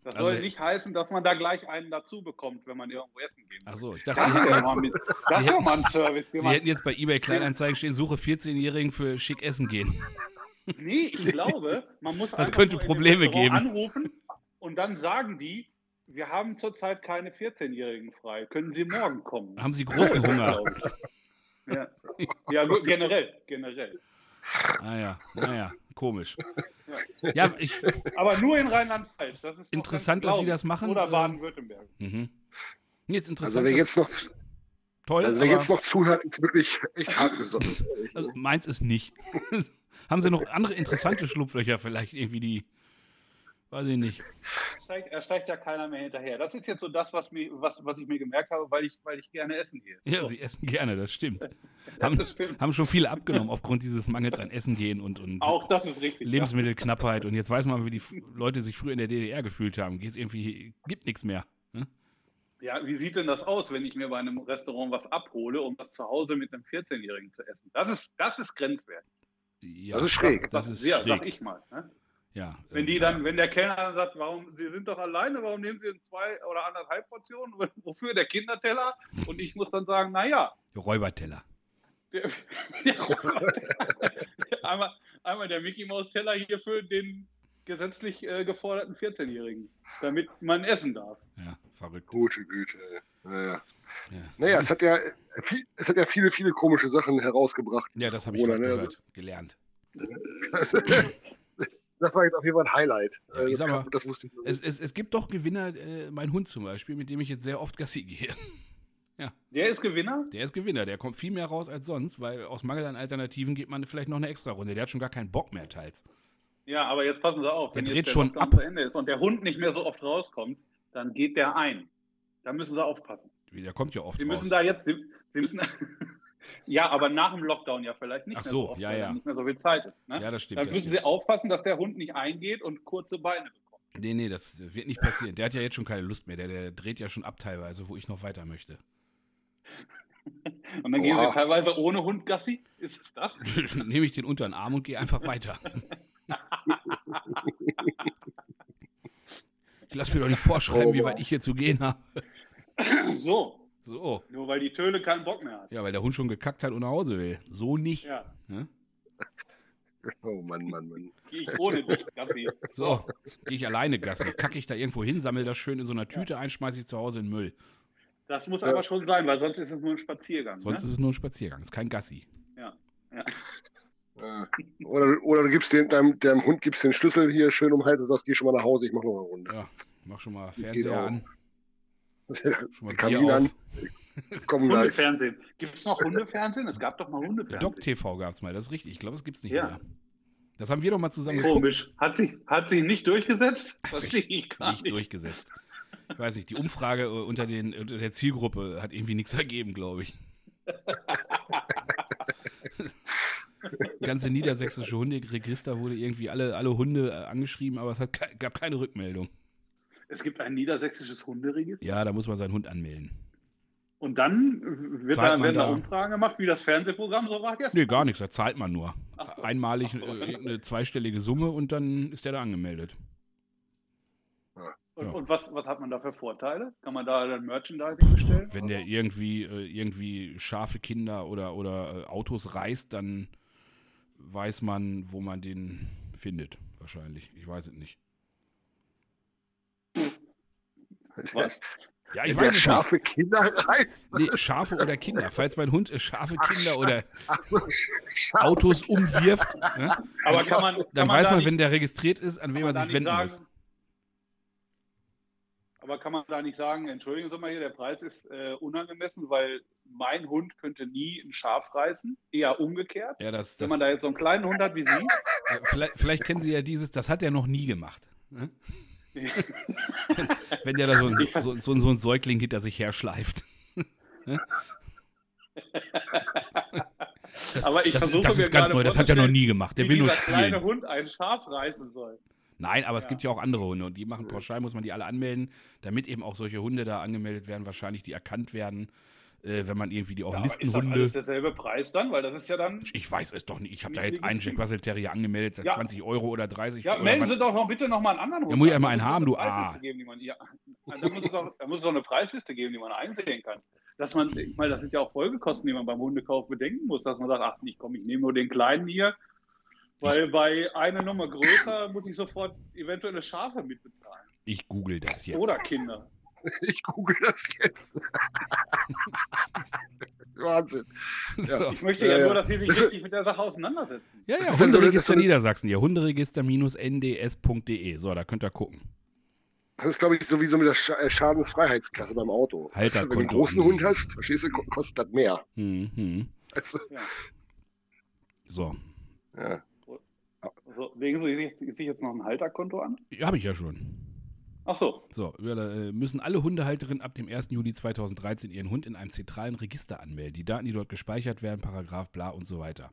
Speaker 3: Das
Speaker 1: Also-
Speaker 3: soll nicht heißen, dass man da gleich einen dazu bekommt, wenn man irgendwo essen gehen will.
Speaker 1: Achso, ich dachte,
Speaker 3: Das
Speaker 1: Sie
Speaker 3: ist
Speaker 1: hätten,
Speaker 3: ja
Speaker 1: jetzt,
Speaker 3: mal, mit, [laughs] das ist mal ein Service.
Speaker 1: Sie
Speaker 3: man-
Speaker 1: hätten jetzt bei eBay Kleinanzeigen stehen, suche 14-Jährigen für schick essen gehen.
Speaker 3: Nee, ich glaube, man muss
Speaker 1: Das
Speaker 3: einfach
Speaker 1: könnte Probleme geben.
Speaker 3: anrufen und dann sagen die, wir haben zurzeit keine 14-Jährigen frei. Können Sie morgen kommen?
Speaker 1: Haben Sie großen [laughs] Hunger?
Speaker 3: Ja, ja gut, generell, generell.
Speaker 1: Ah ja, naja, komisch. Ja, ich,
Speaker 3: Aber nur in Rheinland-Pfalz. Das ist
Speaker 1: Interessant, dass Sie das machen.
Speaker 3: Oder
Speaker 1: Ähm,
Speaker 3: Baden-Württemberg.
Speaker 1: mhm. Nee, Jetzt interessant.
Speaker 2: Also wer jetzt noch,
Speaker 1: toll,
Speaker 2: also wer jetzt noch zuhört, ist wirklich echt hart gesonnen. [laughs]
Speaker 1: also meins ist nicht. [laughs] Haben Sie noch andere interessante Schlupflöcher vielleicht irgendwie die, weiß ich nicht.
Speaker 3: Steigt, er steigt ja keiner mehr hinterher. Das ist jetzt so das, was, mir, was, was ich mir gemerkt habe, weil ich, weil ich gerne essen gehe.
Speaker 1: Ja,
Speaker 3: so.
Speaker 1: Sie essen gerne, das stimmt. [laughs]
Speaker 3: Ja,
Speaker 1: Haben,
Speaker 3: das stimmt.
Speaker 1: haben schon viele abgenommen aufgrund dieses Mangels an Essen gehen und, und
Speaker 3: Auch das ist richtig.
Speaker 1: Lebensmittelknappheit. Und jetzt weiß man, wie die Leute sich früher in der DDR gefühlt haben. Geht's irgendwie, gibt nichts mehr. Ne?
Speaker 3: Ja. ja, wie sieht denn das aus, wenn ich mir bei einem Restaurant was abhole, um das zu Hause mit einem 14-Jährigen zu essen? Das ist, das ist grenzwertig.
Speaker 1: Ja,
Speaker 2: Das ist schräg.
Speaker 1: Das
Speaker 3: Sag-
Speaker 1: ist
Speaker 3: ja,
Speaker 1: schräg.
Speaker 3: sag ich mal. Ne?
Speaker 1: Ja,
Speaker 3: Wenn die dann, wenn der Kellner dann sagt, warum, Sie sind doch alleine, warum nehmen Sie zwei oder anderthalb Portionen? [laughs] Wofür der Kinderteller? Und ich muss dann sagen, naja,
Speaker 1: Räuberteller.
Speaker 3: der, [laughs] der, [laughs] einmal, einmal der Mickey Maus Teller hier für den gesetzlich äh, geforderten 14-Jährigen, damit man essen darf.
Speaker 1: Ja, verrückt.
Speaker 2: Gute Güte. Naja.
Speaker 1: Ja,
Speaker 2: naja, es hat ja viel, es hat ja viele, viele komische Sachen herausgebracht.
Speaker 1: ja das habe ich
Speaker 2: Corona, ne?
Speaker 1: gehört, gelernt.
Speaker 2: Das war jetzt auf jeden Fall ein Highlight.
Speaker 1: Ja, ich
Speaker 2: das, kann- das wusste ich noch
Speaker 1: Es, es, es gibt doch Gewinner, äh, mein Hund zum Beispiel, mit dem ich jetzt sehr oft Gassi gehe. [laughs]
Speaker 3: Der ist Gewinner?
Speaker 1: Der ist Gewinner, der kommt viel mehr raus als sonst, weil aus Mangel an Alternativen geht man vielleicht noch eine extra Runde. Der hat schon gar keinen Bock mehr teils.
Speaker 3: Ja, aber jetzt passen Sie auf.
Speaker 1: Der
Speaker 3: Wenn
Speaker 1: dreht
Speaker 3: jetzt der
Speaker 1: schon
Speaker 3: Lockdown
Speaker 1: ab.
Speaker 3: zu Ende ist und der Hund nicht mehr so oft rauskommt, dann geht der ein. Da müssen Sie aufpassen.
Speaker 1: Der kommt ja oft
Speaker 3: Sie
Speaker 1: raus.
Speaker 3: müssen da jetzt, Sie, Sie müssen, [laughs] ja, aber nach dem Lockdown ja vielleicht nicht
Speaker 1: Ach
Speaker 3: mehr
Speaker 1: so,
Speaker 3: so oft,
Speaker 1: ja, ja.
Speaker 3: nicht mehr so viel Zeit ist. Ne?
Speaker 1: ja, das stimmt.
Speaker 3: dann müssen
Speaker 1: stimmt.
Speaker 3: Sie aufpassen, dass der Hund nicht eingeht und kurze Beine bekommt.
Speaker 1: Nee, nee, das wird nicht passieren. Der hat ja jetzt schon keine Lust mehr. Der, der dreht ja schon ab teilweise, wo ich noch weiter möchte. [laughs]
Speaker 3: Und dann gehen
Speaker 2: Oha.
Speaker 3: Sie teilweise ohne Hund Gassi. Ist es das? [laughs]
Speaker 1: Dann nehme ich den unter den Arm und gehe einfach weiter. [laughs] ich lasse mir doch nicht vorschreiben, wie weit ich hier zu gehen habe.
Speaker 3: so,
Speaker 1: So.
Speaker 3: nur weil die Töle keinen Bock mehr hat.
Speaker 1: Ja, weil der Hund schon gekackt hat und nach Hause will. So nicht.
Speaker 3: Ja,
Speaker 1: Ne? [laughs]
Speaker 2: Oh Mann, Mann, Mann.
Speaker 3: gehe ich ohne dich Gassi.
Speaker 1: So, gehe ich alleine Gassi. Kacke ich da irgendwo hin, sammle das schön in so einer Tüte ein, schmeiße ich zu Hause in den Müll.
Speaker 3: Das muss
Speaker 2: Ja.
Speaker 3: aber schon sein, weil sonst ist es nur ein Spaziergang.
Speaker 1: Sonst
Speaker 3: ne?
Speaker 1: ist es nur ein Spaziergang, ist kein Gassi.
Speaker 3: ja.
Speaker 2: Ja. Oder, oder du gibst den, deinem, deinem Hund gibst den Schlüssel hier schön um den Hals und sagst, geh schon mal nach Hause, ich mach noch eine Runde.
Speaker 1: Ja, mach schon mal Fernseher
Speaker 2: auch.
Speaker 1: an, schon mal
Speaker 2: Kamin
Speaker 1: Bier
Speaker 2: an.
Speaker 1: auf. [laughs]
Speaker 2: Komm gleich.
Speaker 3: Hundefernsehen. Gibt es noch Hundefernsehen? Es gab doch mal Hundefernsehen.
Speaker 1: Doc TV gab es mal, das ist richtig. Ich glaube, es gibt es nicht
Speaker 3: Ja.
Speaker 1: mehr. Das haben wir doch mal zusammen geguckt.
Speaker 3: Komisch. Hat sich, hat sich nicht durchgesetzt?
Speaker 1: Hat
Speaker 3: Verstehe ich gar
Speaker 1: nicht
Speaker 3: nicht.
Speaker 1: durchgesetzt. Ich weiß nicht, die Umfrage äh, unter, den, unter der Zielgruppe hat irgendwie nichts ergeben, glaube ich. [laughs] ganze niedersächsische Hunderegister wurde irgendwie alle, alle Hunde äh, angeschrieben, aber es hat, gab keine Rückmeldung.
Speaker 3: Es gibt ein niedersächsisches Hunderegister.
Speaker 1: Ja, da muss man seinen Hund anmelden.
Speaker 3: Und dann wird
Speaker 1: Zahlt
Speaker 3: da, werden da
Speaker 1: da-
Speaker 3: Umfragen gemacht, wie das Fernsehprogramm so war gestern.
Speaker 1: Nee, gar nichts, da zahlt man nur.
Speaker 3: So.
Speaker 1: Einmalig
Speaker 3: so,
Speaker 1: äh, eine zweistellige Summe und dann ist der da angemeldet.
Speaker 3: Und,
Speaker 1: Ja.
Speaker 3: und was, was hat man da für Vorteile? Kann man da dann Merchandising bestellen?
Speaker 1: Wenn der irgendwie, äh, irgendwie scharfe Kinder oder, oder äh, Autos reißt, dann weiß man, wo man den findet. Wahrscheinlich. Ich weiß es nicht. [laughs]
Speaker 3: Was?
Speaker 1: Ja,
Speaker 2: Wenn
Speaker 1: ich weiß nicht.
Speaker 2: scharfe Kinder reißt.
Speaker 1: Nee, Schafe oder Kinder. Falls mein Hund scharfe
Speaker 2: Ach,
Speaker 1: Kinder oder [laughs]
Speaker 2: Ach so, scharfe
Speaker 1: Autos umwirft, ne?
Speaker 3: Aber kann man, kann
Speaker 1: dann
Speaker 3: man
Speaker 1: weiß
Speaker 3: da
Speaker 1: man,
Speaker 3: nicht,
Speaker 1: wenn der registriert ist, an
Speaker 3: kann
Speaker 1: wen
Speaker 3: man
Speaker 1: sich wenden
Speaker 3: sagen,
Speaker 1: muss.
Speaker 3: Aber kann man da nicht sagen, entschuldigen Sie mal hier, der Preis ist äh, unangemessen, weil mein Hund könnte nie ein Schaf reißen, eher umgekehrt.
Speaker 1: Ja, das,
Speaker 3: Wenn
Speaker 1: das,
Speaker 3: man da jetzt so einen kleinen Hund hat wie Sie,
Speaker 1: äh, vielleicht, vielleicht kennen Sie ja dieses, das hat er noch nie gemacht. Ne? [laughs] Wenn der da so, ein- so, so, so ein Säugling hinter sich her schleift. Ne? [laughs] Das,
Speaker 3: Aber ich
Speaker 1: das,
Speaker 3: versuche
Speaker 1: das ist ganz neu, das hat er noch nie gemacht. Der will nur
Speaker 3: dieser kleine
Speaker 1: spielen.
Speaker 3: Hund ein Schaf reißen soll.
Speaker 1: Nein, aber es
Speaker 3: Ja.
Speaker 1: gibt ja auch andere Hunde und die machen pauschal, muss man die alle anmelden, damit eben auch solche Hunde da angemeldet werden, wahrscheinlich die erkannt werden, äh, wenn man irgendwie die auch
Speaker 3: Ja, aber ist das
Speaker 1: Listenhunde.
Speaker 3: alles derselbe Preis dann? Weil das ist ja dann.
Speaker 1: Ich weiß es doch nicht. Ich habe da jetzt einen Jack? Russell Terrier angemeldet,
Speaker 3: Ja.
Speaker 1: 20 Euro oder 30
Speaker 3: Ja,
Speaker 1: oder
Speaker 3: melden
Speaker 1: was-
Speaker 3: Sie doch noch bitte noch mal einen anderen Hund.
Speaker 1: Ja, muss ich ja
Speaker 3: an.
Speaker 1: mal
Speaker 3: Da
Speaker 1: einen haben, du
Speaker 3: Preisliste
Speaker 1: A.
Speaker 3: Geben, die man, ja, da, muss es doch, da muss es doch eine Preisliste geben, die man einsehen kann. Dass man, ich meine, das sind ja auch Folgekosten, die man beim Hundekauf bedenken muss, dass man sagt, ach, ich komm, ich nehme nur den kleinen hier, weil bei einer Nummer größer muss ich sofort eventuelle Schafe mitbezahlen.
Speaker 1: Ich google das jetzt.
Speaker 3: Oder Kinder. [laughs]
Speaker 2: Ich google das jetzt. [laughs] Wahnsinn. Ja.
Speaker 1: So.
Speaker 3: Ich möchte
Speaker 2: Ja,
Speaker 3: ja,
Speaker 2: ja.
Speaker 3: nur, dass Sie sich
Speaker 2: Das
Speaker 3: richtig mit der Sache auseinandersetzen.
Speaker 1: Ja, ja,
Speaker 2: so
Speaker 1: Hunderegister
Speaker 2: so
Speaker 1: Niedersachsen hier, hunderegister-nds.de. So, da könnt ihr gucken.
Speaker 2: Das ist, glaube ich, sowieso mit der äh, Schadensfreiheitsklasse beim Auto. Weißt du, Wenn du einen großen Hund hast, verstehst du, ko- kostet das mehr.
Speaker 1: Hm, hm.
Speaker 2: Also,
Speaker 3: Ja.
Speaker 1: So,
Speaker 2: ja.
Speaker 3: Also, legen Sie sich, jetzt noch ein Halterkonto an?
Speaker 1: habe ich ja schon.
Speaker 3: Ach so.
Speaker 1: So, äh, müssen alle Hundehalterinnen ab dem 1. Juli 2013 ihren Hund in einem zentralen Register anmelden. Die Daten, die dort gespeichert werden, Paragraph bla und so weiter.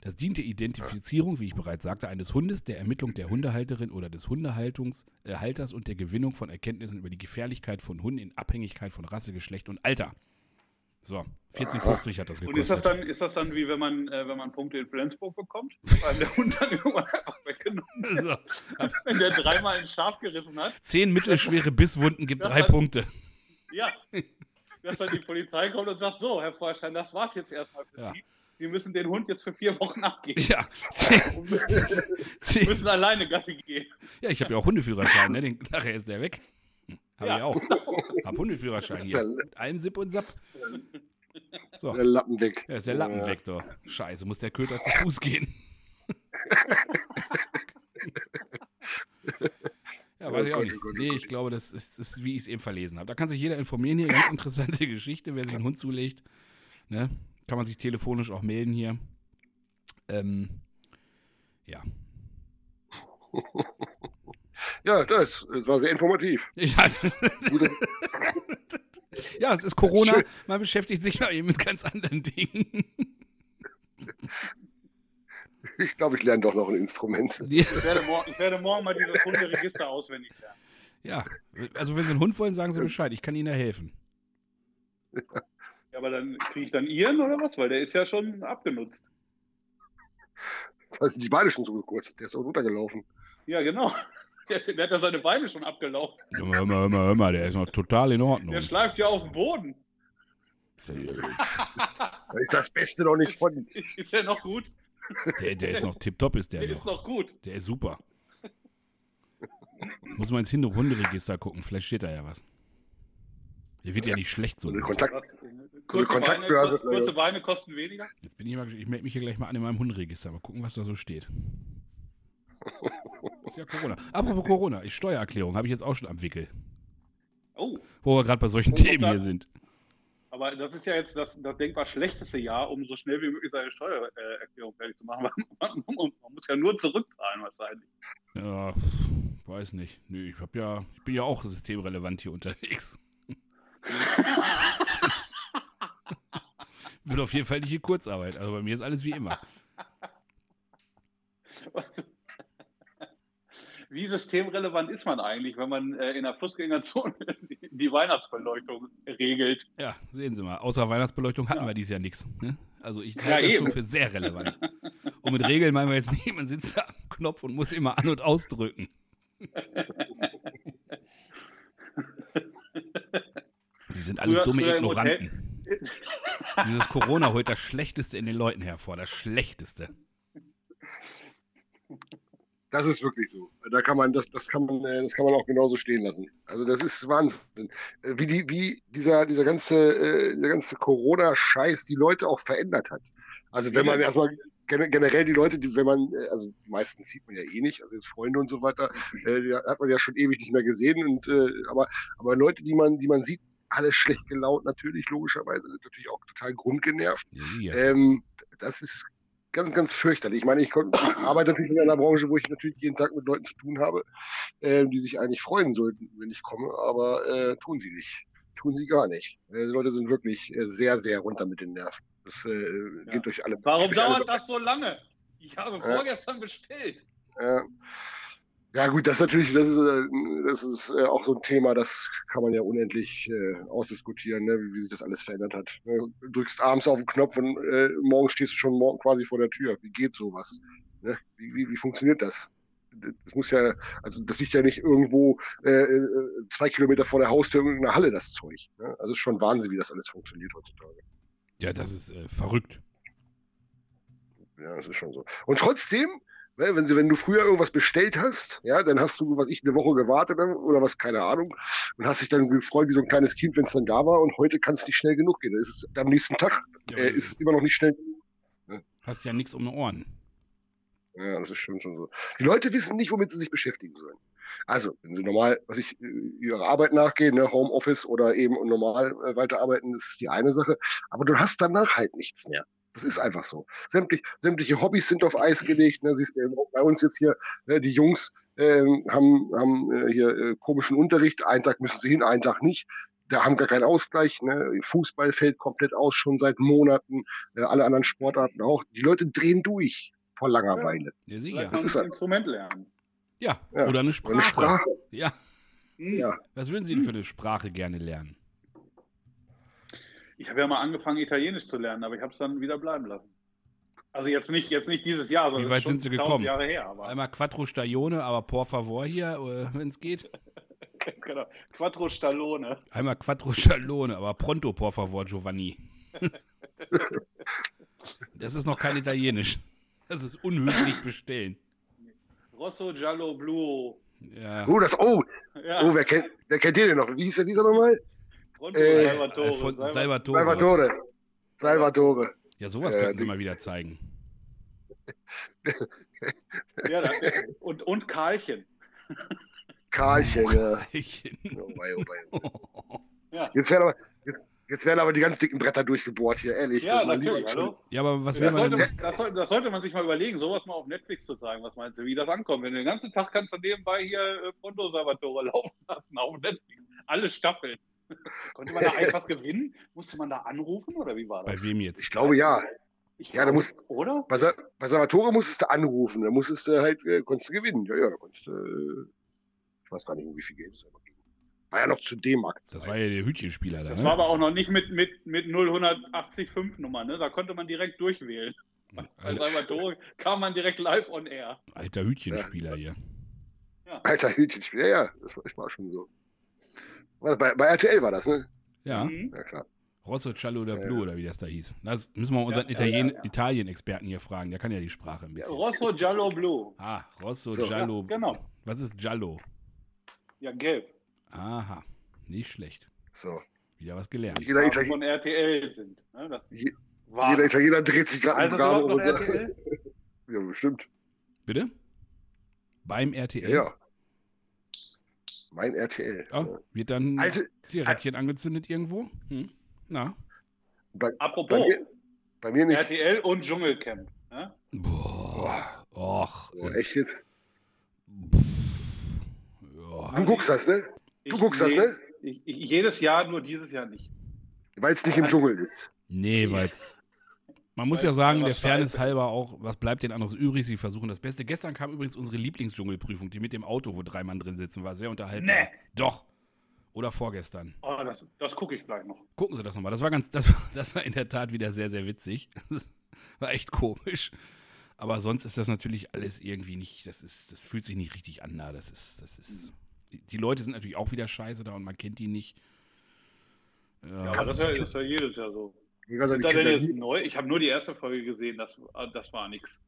Speaker 1: Das dient der Identifizierung, wie ich bereits sagte, eines Hundes, der Ermittlung der Hundehalterin oder des Hundehalters äh, und der Gewinnung von Erkenntnissen über die Gefährlichkeit von Hunden in Abhängigkeit von Rasse, Geschlecht und Alter. So, 14,50 hat das gekostet.
Speaker 3: Und ist das dann, ist das dann wie wenn man, äh, wenn man Punkte in Flensburg bekommt? Weil der Hund dann [laughs] irgendwann einfach weggenommen
Speaker 1: so,
Speaker 3: Wenn der dreimal ein Schaf gerissen hat,
Speaker 1: zehn mittelschwere Bisswunden gibt
Speaker 3: Das
Speaker 1: drei
Speaker 3: hat-
Speaker 1: Punkte.
Speaker 3: ja, dass dann die Polizei kommt und sagt, so, Herr Vorstein, das war's jetzt erstmal für
Speaker 1: Ja.
Speaker 3: Sie. Sie müssen den Hund jetzt für vier Wochen abgeben.
Speaker 1: Ja, [laughs] zehn,
Speaker 3: müssen alleine Gassi gehen.
Speaker 1: Ja, ich habe ja auch Hundeführerschein, ne? Den, nachher ist der weg. Habe
Speaker 3: Ja.
Speaker 1: ich auch. [laughs] Hab Hundeführerschein hier. Mit allem Sip und Sap. So.
Speaker 2: Der Lappen weg.
Speaker 1: Ja, ist der Lappen
Speaker 2: Ja.
Speaker 1: weg, doch. Scheiße, muss der Köter zu Fuß gehen. [laughs] ja, weiß
Speaker 2: Oh
Speaker 1: ich auch
Speaker 2: Gott,
Speaker 1: nicht.
Speaker 2: oh Gott, oh
Speaker 1: Nee,
Speaker 2: Gott.
Speaker 1: ich glaube, das ist, das ist wie ich es eben verlesen habe. Da kann sich jeder informieren hier. Ganz interessante [laughs] Geschichte, wer sich einen Hund zulegt. Ne? Kann man sich telefonisch auch melden hier. Ähm, ja.
Speaker 2: Ja, das, das war sehr informativ. [laughs]
Speaker 1: Ja, [laughs] ja, es ist Corona.
Speaker 2: Schön.
Speaker 1: Man beschäftigt sich ja eben mit ganz anderen Dingen. [laughs]
Speaker 2: ich glaube, ich lerne doch noch ein Instrument.
Speaker 1: Die,
Speaker 3: Ich werde, morgen, ich werde morgen mal dieses Hunderegister auswendig lernen.
Speaker 1: ja, also wenn Sie einen Hund wollen, sagen Sie Bescheid. Ich kann Ihnen da helfen.
Speaker 3: Ja, aber dann kriege ich dann Ihren oder was? Weil der ist ja schon abgenutzt.
Speaker 2: Da sind die Beine schon so kurz. Der ist auch runtergelaufen.
Speaker 3: Ja, genau. Der, [laughs] der hat ja seine Beine schon abgelaufen.
Speaker 1: Hör mal, hör mal, hör mal, hör mal, der ist noch total in Ordnung.
Speaker 3: Der schleift ja auf dem Boden.
Speaker 2: Da ist das Beste noch nicht von. [laughs]
Speaker 3: Ist der noch gut?
Speaker 1: Der, der ist noch tipptopp, ist der
Speaker 3: Der ist
Speaker 1: noch.
Speaker 3: noch gut.
Speaker 1: Der ist super. Muss man ins Hunde- Hunderegister gucken, vielleicht steht da ja was. Der wird ja nicht schlecht so.
Speaker 2: Eine Kontakt. So eine
Speaker 3: Kurze, Beine,
Speaker 2: Kontaktbörse.
Speaker 3: kost- kurze Beine kosten weniger.
Speaker 1: Jetzt bin ich mal, ich melde mich hier gleich mal an in meinem Hunderegister. Mal gucken, was da so steht. [laughs] Ist ja Corona. Apropos Corona, ich Steuererklärung habe ich jetzt auch schon am Wickel.
Speaker 3: Oh,
Speaker 1: Wo wir gerade bei solchen
Speaker 3: kommt
Speaker 1: Themen hier sind.
Speaker 3: aber das ist ja jetzt das, das denkbar schlechteste Jahr, um so schnell wie möglich seine Steuererklärung fertig zu machen. [laughs] Man, man, man muss ja nur zurückzahlen wahrscheinlich.
Speaker 1: Ja, weiß nicht. Nö, ich habe ja, ich bin ja auch systemrelevant hier unterwegs. [laughs] Bin auf jeden Fall nicht in Kurzarbeit. Also bei mir ist alles wie immer.
Speaker 3: Wie systemrelevant ist man eigentlich, wenn man äh, in der Fußgängerzone [laughs] die, die Weihnachtsbeleuchtung regelt?
Speaker 1: Ja, sehen Sie mal. Außer Weihnachtsbeleuchtung hatten
Speaker 3: Ja.
Speaker 1: wir dieses Jahr nichts. Ne? Also ich
Speaker 3: Ja,
Speaker 1: halte das
Speaker 3: eben.
Speaker 1: schon für sehr relevant. Und mit Regeln meinen wir jetzt nicht, man sitzt da am Knopf und muss immer an- und ausdrücken. Sie sind alle
Speaker 3: Früher-
Speaker 1: dumme
Speaker 3: früher
Speaker 1: Ignoranten. [laughs] Dieses Corona holt das Schlechteste in den Leuten hervor. Das Schlechteste.
Speaker 2: Das ist wirklich so. Da kann man, das, das kann man, äh, das kann man auch genauso stehen lassen. Also das ist Wahnsinn. Äh, Wie die, wie dieser, dieser ganze, äh, dieser ganze Corona-Scheiß die Leute auch verändert hat. Also wenn man erstmal gen- generell die Leute, die, wenn man, also meistens sieht man ja eh nicht, also jetzt Freunde und so weiter, äh, die hat man ja schon ewig nicht mehr gesehen. Und äh, aber, aber Leute, die man, die man sieht, alle schlecht gelaunt natürlich, logischerweise, natürlich auch total grundgenervt.
Speaker 1: Ja.
Speaker 2: Ähm, das ist ganz, ganz fürchterlich. Ich meine, ich kon- [coughs] arbeite natürlich in einer Branche, wo ich natürlich jeden Tag mit Leuten zu tun habe, ähm, die sich eigentlich freuen sollten, wenn ich komme, aber äh, tun sie nicht. Tun sie gar nicht. Äh, die Leute sind wirklich äh, sehr, sehr runter mit den Nerven. Das äh,
Speaker 3: Ja.
Speaker 2: geht durch alle.
Speaker 3: Warum
Speaker 2: durch alle-
Speaker 3: dauert das so lange? Ich habe
Speaker 2: Ja.
Speaker 3: vorgestern bestellt.
Speaker 2: Ja. Ja gut, das ist natürlich, das ist, äh, das ist äh, auch so ein Thema, das kann man ja unendlich äh, ausdiskutieren, ne, wie, wie sich das alles verändert hat. Ne? Du drückst abends auf den Knopf und äh, morgen stehst du schon morgen quasi vor der Tür. Wie geht sowas? Ne? Wie, wie, wie funktioniert das? Das muss ja, also das liegt ja nicht irgendwo äh, äh, zwei Kilometer vor der Haustür in irgendeiner Halle, das Zeug. Ne? Also es ist schon Wahnsinn, wie das alles funktioniert heutzutage.
Speaker 1: ja, das ist verrückt.
Speaker 2: Ja, das ist schon so. Und trotzdem, ne, wenn, sie, wenn du früher irgendwas bestellt hast, ja, dann hast du, was ich, eine Woche gewartet ne, oder was, keine Ahnung, und hast dich dann gefreut wie so ein kleines Kind, wenn es dann da war. Und heute kann es nicht schnell genug gehen. Es ist, am nächsten Tag
Speaker 1: Ja,
Speaker 2: äh, ist es immer noch nicht schnell genug.
Speaker 1: hast ja nichts um die Ohren.
Speaker 2: Ja, das ist schon, schon so. Die Leute wissen nicht, womit sie sich beschäftigen sollen. Also, wenn sie normal, was ich, äh, ihrer Arbeit nachgehen, ne, Homeoffice oder eben normal äh, weiterarbeiten, das ist die eine Sache. Aber du hast danach halt nichts mehr. Das ist einfach so. Sämtlich, sämtliche Hobbys sind auf Eis gelegt. Ne, siehst du bei uns jetzt hier, ne, die Jungs ähm, haben, haben äh, hier äh, komischen Unterricht. Einen Tag müssen sie hin, einen Tag nicht. Da haben gar keinen Ausgleich. Ne? Fußball fällt komplett aus, schon seit Monaten. Äh, alle anderen Sportarten auch. Die Leute drehen durch vor Langeweile.
Speaker 1: Ja, sicher.
Speaker 2: Das ist
Speaker 3: ein
Speaker 2: halt-
Speaker 3: Instrument lernen.
Speaker 1: Ja,
Speaker 2: Ja.
Speaker 1: oder eine
Speaker 2: Oder
Speaker 1: Sprache.
Speaker 2: eine Sprache.
Speaker 1: Ja.
Speaker 2: Ja.
Speaker 1: was würden Sie denn für eine Sprache gerne lernen?
Speaker 3: Ich habe ja mal angefangen, Italienisch zu lernen, aber ich habe es dann wieder bleiben lassen. Also jetzt nicht, jetzt nicht dieses Jahr, sondern
Speaker 1: Wie weit sind Sie
Speaker 3: 1000
Speaker 1: gekommen?
Speaker 3: Jahre her. Aber
Speaker 1: Einmal Quattro Stagione, aber por favor hier, wenn es geht. [laughs]
Speaker 3: genau. Quattro Stallone.
Speaker 1: Einmal Quattro Stallone, aber pronto por favor, Giovanni. [laughs] das ist noch kein Italienisch. Das ist unhöflich bestellen.
Speaker 3: Rosso, Giallo, Bluo.
Speaker 1: Ja.
Speaker 2: Oh, das, oh,
Speaker 3: Ja,
Speaker 2: oh wer, kennt, wer kennt den denn noch? Wie hieß der dieser nochmal?
Speaker 3: Pronto,
Speaker 2: äh,
Speaker 3: Salvatore.
Speaker 1: Äh, von
Speaker 3: Salva-
Speaker 1: Salvatore.
Speaker 2: Salvatore. Salvatore.
Speaker 1: Ja, sowas
Speaker 2: Äh,
Speaker 1: könnten Sie mal wieder zeigen. [laughs]
Speaker 3: ja, da, und, und Karlchen.
Speaker 2: Karlchen, ja.
Speaker 1: Eichen.
Speaker 2: Oh, wei, oh, wei. [laughs]
Speaker 3: Ja,
Speaker 2: Jetzt werden, aber, jetzt, jetzt werden aber die ganz dicken Bretter durchgebohrt hier, ehrlich.
Speaker 3: ja natürlich. Hallo?
Speaker 1: Ja, aber was
Speaker 3: Das
Speaker 1: man
Speaker 3: sollte,
Speaker 1: denn?
Speaker 3: das, sollte, das sollte man sich mal überlegen, sowas mal auf Netflix zu zeigen. Was meinst du, wie das ankommt? Wenn du den ganzen Tag kannst du nebenbei hier äh, Pronto Salvatore laufen lassen auf Netflix. Alle Staffeln. [laughs] Konnte man da einfach gewinnen? Musste man da anrufen oder wie war das?
Speaker 1: Bei wem jetzt?
Speaker 2: Ich glaube ja.
Speaker 3: Ich
Speaker 2: Ja, da muss-
Speaker 3: Oder?
Speaker 2: Bei, Sa bei Salvatore musstest du anrufen, da musstest du halt, äh, konntest du gewinnen. Ja, ja, da konntest du, äh, ich weiß gar nicht, um wie viel Geld es aber ging. War ja noch zu D-Mark.
Speaker 1: Das war ja der Hütchenspieler da,
Speaker 3: Das
Speaker 1: ne?
Speaker 3: war aber auch noch nicht mit, mit, mit 0185 Nummer, ne? Da konnte man direkt durchwählen. Bei
Speaker 1: Alter,
Speaker 3: Salvatore kam man direkt live on air.
Speaker 1: alter Hütchenspieler hier.
Speaker 2: Alter Hütchenspiel, ja, ja, das war, das war schon so. Bei, bei RTL war das, ne?
Speaker 1: Ja,
Speaker 3: Mhm.
Speaker 2: Ja, klar.
Speaker 1: Rosso Giallo oder
Speaker 2: Ja,
Speaker 1: Blu
Speaker 2: ja.
Speaker 1: oder wie das da hieß. Das müssen wir unseren
Speaker 3: Ja, ja,
Speaker 1: Italien
Speaker 3: ja, ja.
Speaker 1: Italien-Experten hier fragen. Der kann ja die Sprache ein bisschen.
Speaker 3: Rosso Giallo Blue.
Speaker 1: Ah, Rosso
Speaker 2: So.
Speaker 1: Giallo.
Speaker 3: Ja, genau.
Speaker 1: Was ist Giallo?
Speaker 3: Ja, gelb.
Speaker 1: Aha, nicht schlecht.
Speaker 2: So.
Speaker 1: Wieder was gelernt.
Speaker 2: Jeder, Italiener,
Speaker 3: von RTL sind. Ne? Das
Speaker 2: Je- jeder Italiener dreht sich gerade
Speaker 3: Heißt
Speaker 2: im runter.
Speaker 3: RTL?
Speaker 2: Ja, bestimmt.
Speaker 1: Bitte? Beim
Speaker 2: Ja,
Speaker 1: RTL?
Speaker 2: ja. Mein RTL. Ja.
Speaker 1: wird dann ein
Speaker 2: Alte,
Speaker 1: Zigarettchen angezündet irgendwo? Hm? Na?
Speaker 2: bei, bei,
Speaker 3: Apropos,
Speaker 2: mir, bei mir nicht.
Speaker 3: RTL und Dschungelcamp. Ne?
Speaker 1: Boah. Och.
Speaker 2: Oh, echt jetzt?
Speaker 1: Ja.
Speaker 2: Du guckst das, ne? Du
Speaker 3: Ich-
Speaker 2: guckst das,
Speaker 3: nee,
Speaker 2: ne?
Speaker 3: Ich, ich, jedes Jahr, nur dieses Jahr nicht.
Speaker 2: Weil es nicht im Dschungel ist.
Speaker 1: Nee, weil's. Man muss
Speaker 3: Weil
Speaker 1: ja sagen, der Fairness
Speaker 3: scheiße.
Speaker 1: halber auch, was bleibt denn anderes übrig? Sie versuchen das Beste. Gestern kam übrigens unsere Lieblingsdschungelprüfung, die mit dem Auto, wo drei Mann drin sitzen, war sehr unterhaltsam.
Speaker 3: Nee.
Speaker 1: Doch. Oder vorgestern.
Speaker 3: Oh, das das gucke ich gleich noch.
Speaker 1: Gucken Sie das nochmal. Das war ganz, das, war- [laughs] das war in der Tat wieder sehr, sehr witzig. Das [laughs] war echt komisch. Aber sonst ist das natürlich alles irgendwie nicht, das ist, das fühlt sich nicht richtig an da. Das ist, das ist. Die, Leute sind natürlich auch wieder scheiße da und man kennt die nicht. Ja,
Speaker 3: Aber das ist ja, das ist ja jedes Jahr so. Ist
Speaker 2: die
Speaker 3: da denn
Speaker 2: Kinder,
Speaker 3: jetzt
Speaker 2: die,
Speaker 3: neu? Ich habe nur die erste Folge gesehen, das, das war nix.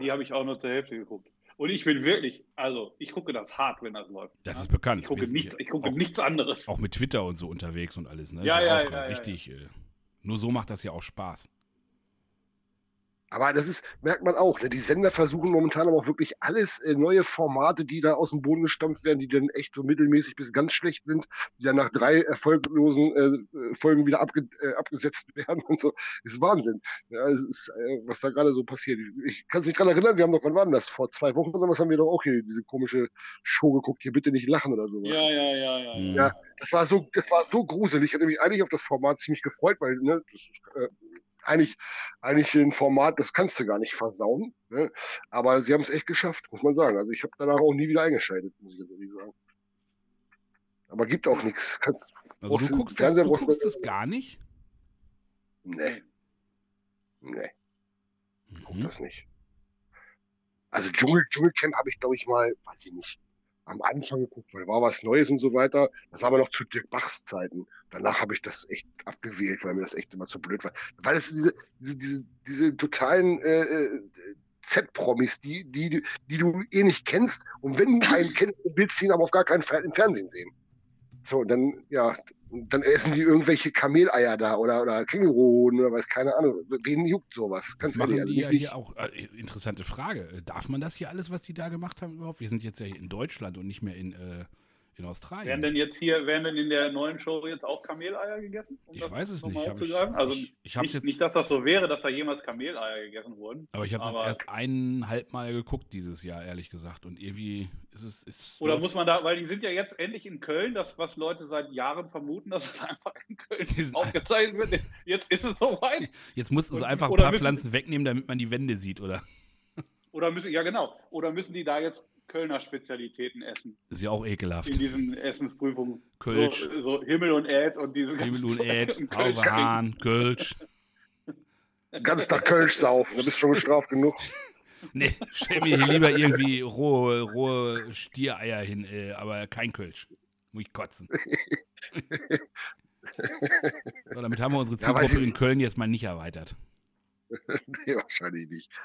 Speaker 3: Die habe ich auch nur zur Hälfte geguckt. Und ich bin wirklich, also ich gucke das hart, wenn das läuft.
Speaker 1: das
Speaker 3: ja?
Speaker 1: ist bekannt.
Speaker 3: Ich gucke, nichts,
Speaker 1: ja
Speaker 3: ich gucke
Speaker 1: auch,
Speaker 3: nichts anderes.
Speaker 1: auch mit Twitter und so unterwegs und alles. Ne?
Speaker 3: Ja,
Speaker 1: Ist
Speaker 3: ja,
Speaker 1: auch,
Speaker 3: ja,
Speaker 1: äh,
Speaker 3: ja,
Speaker 1: richtig. Äh, nur so macht das ja auch Spaß.
Speaker 2: Aber das ist, merkt man auch, ne? die Sender versuchen momentan aber auch wirklich alles, äh, neue Formate, die da aus dem Boden gestampft werden, die dann echt so mittelmäßig bis ganz schlecht sind, die dann nach drei erfolglosen äh, äh, Folgen wieder abge äh, abgesetzt [laughs] werden und so. Das ist Wahnsinn. Ja, es ist, äh, was da gerade so passiert. Ich kann es nicht dran erinnern, wir haben doch, wann war denn das? Vor zwei Wochen oder was haben wir doch auch hier diese komische Show geguckt, hier bitte nicht lachen oder sowas.
Speaker 3: Ja, ja, ja, ja.
Speaker 1: Mhm.
Speaker 2: Ja, das war so, das war so gruselig. Ich hatte mich eigentlich auf das Format ziemlich gefreut, weil ne, das äh, eigentlich, eigentlich ein Format, das kannst du gar nicht versauen. Ne? Aber sie haben es echt geschafft, muss man sagen. Also ich habe danach auch nie wieder eingeschaltet, muss ich jetzt ehrlich sagen. Aber gibt auch nichts. Kannst,
Speaker 1: Also du guckst, das, du guckst das gar nicht?
Speaker 2: nee, nee, guck
Speaker 1: Mhm.
Speaker 2: das nicht. Also Dschungel, Dschungelcamp habe ich, glaube ich, mal, weiß ich nicht, am Anfang geguckt, weil war was Neues und so weiter. Das war aber noch zu Dirk Bachs Zeiten. Danach habe ich das echt abgewählt, weil mir das echt immer zu blöd war. Weil es diese, diese, diese, diese totalen äh, äh, Z-Promis, die, die, die du eh nicht kennst. Und wenn du einen kennst, willst du ihn aber auf gar keinen Fall im Fernsehen sehen. So, und dann, ja, dann essen die irgendwelche Kameleier da oder, oder Känguruhoden oder weiß keine Ahnung. Wen juckt sowas? Ganz ehrlich. Also
Speaker 1: die ja hier auch. Äh, interessante Frage. Äh, Darf man das hier alles, was die da gemacht haben, überhaupt? Wir sind jetzt ja hier in Deutschland und nicht mehr in, äh, in Australien.
Speaker 3: Werden denn jetzt hier, werden denn in der neuen Show jetzt auch Kameleier gegessen? Um
Speaker 1: ich weiß es nicht. Hab ich,
Speaker 3: also
Speaker 1: ich, ich
Speaker 3: nicht,
Speaker 1: jetzt,
Speaker 3: nicht, dass das so wäre, dass da jemals Kameleier gegessen wurden.
Speaker 1: aber ich habe es jetzt erst eineinhalb Mal geguckt dieses Jahr, ehrlich gesagt. Und irgendwie ist es. Ist,
Speaker 3: Oder muss man da, weil die sind ja jetzt endlich in Köln, das, was Leute seit Jahren vermuten, dass es [laughs] einfach in Köln aufgezeichnet wird. Jetzt ist es soweit.
Speaker 1: jetzt mussten sie einfach ein paar Pflanzen wegnehmen, damit man die Wände sieht, oder?
Speaker 3: Oder müssen, ja genau, oder müssen die da jetzt Kölner Spezialitäten essen
Speaker 1: Ist ja auch ekelhaft.
Speaker 3: in diesen Essensprüfungen?
Speaker 1: Kölsch,
Speaker 3: So, so Himmel und Erd und diese
Speaker 1: Himmel
Speaker 3: ganzen
Speaker 1: und Erd,
Speaker 3: und Kölsch trinken.
Speaker 1: Hahn, Kölsch.
Speaker 2: ganz Tag Kölsch saufen, da bist du schon gestraft genug. [laughs]
Speaker 1: Nee, stell mir hier lieber irgendwie rohe, rohe Stiereier hin, äh, aber kein Kölsch. Muss ich kotzen. [laughs] so, damit haben wir unsere
Speaker 2: Ja,
Speaker 1: Zielgruppe
Speaker 2: ich
Speaker 1: in Köln jetzt mal nicht erweitert. [laughs]
Speaker 2: nee, wahrscheinlich nicht.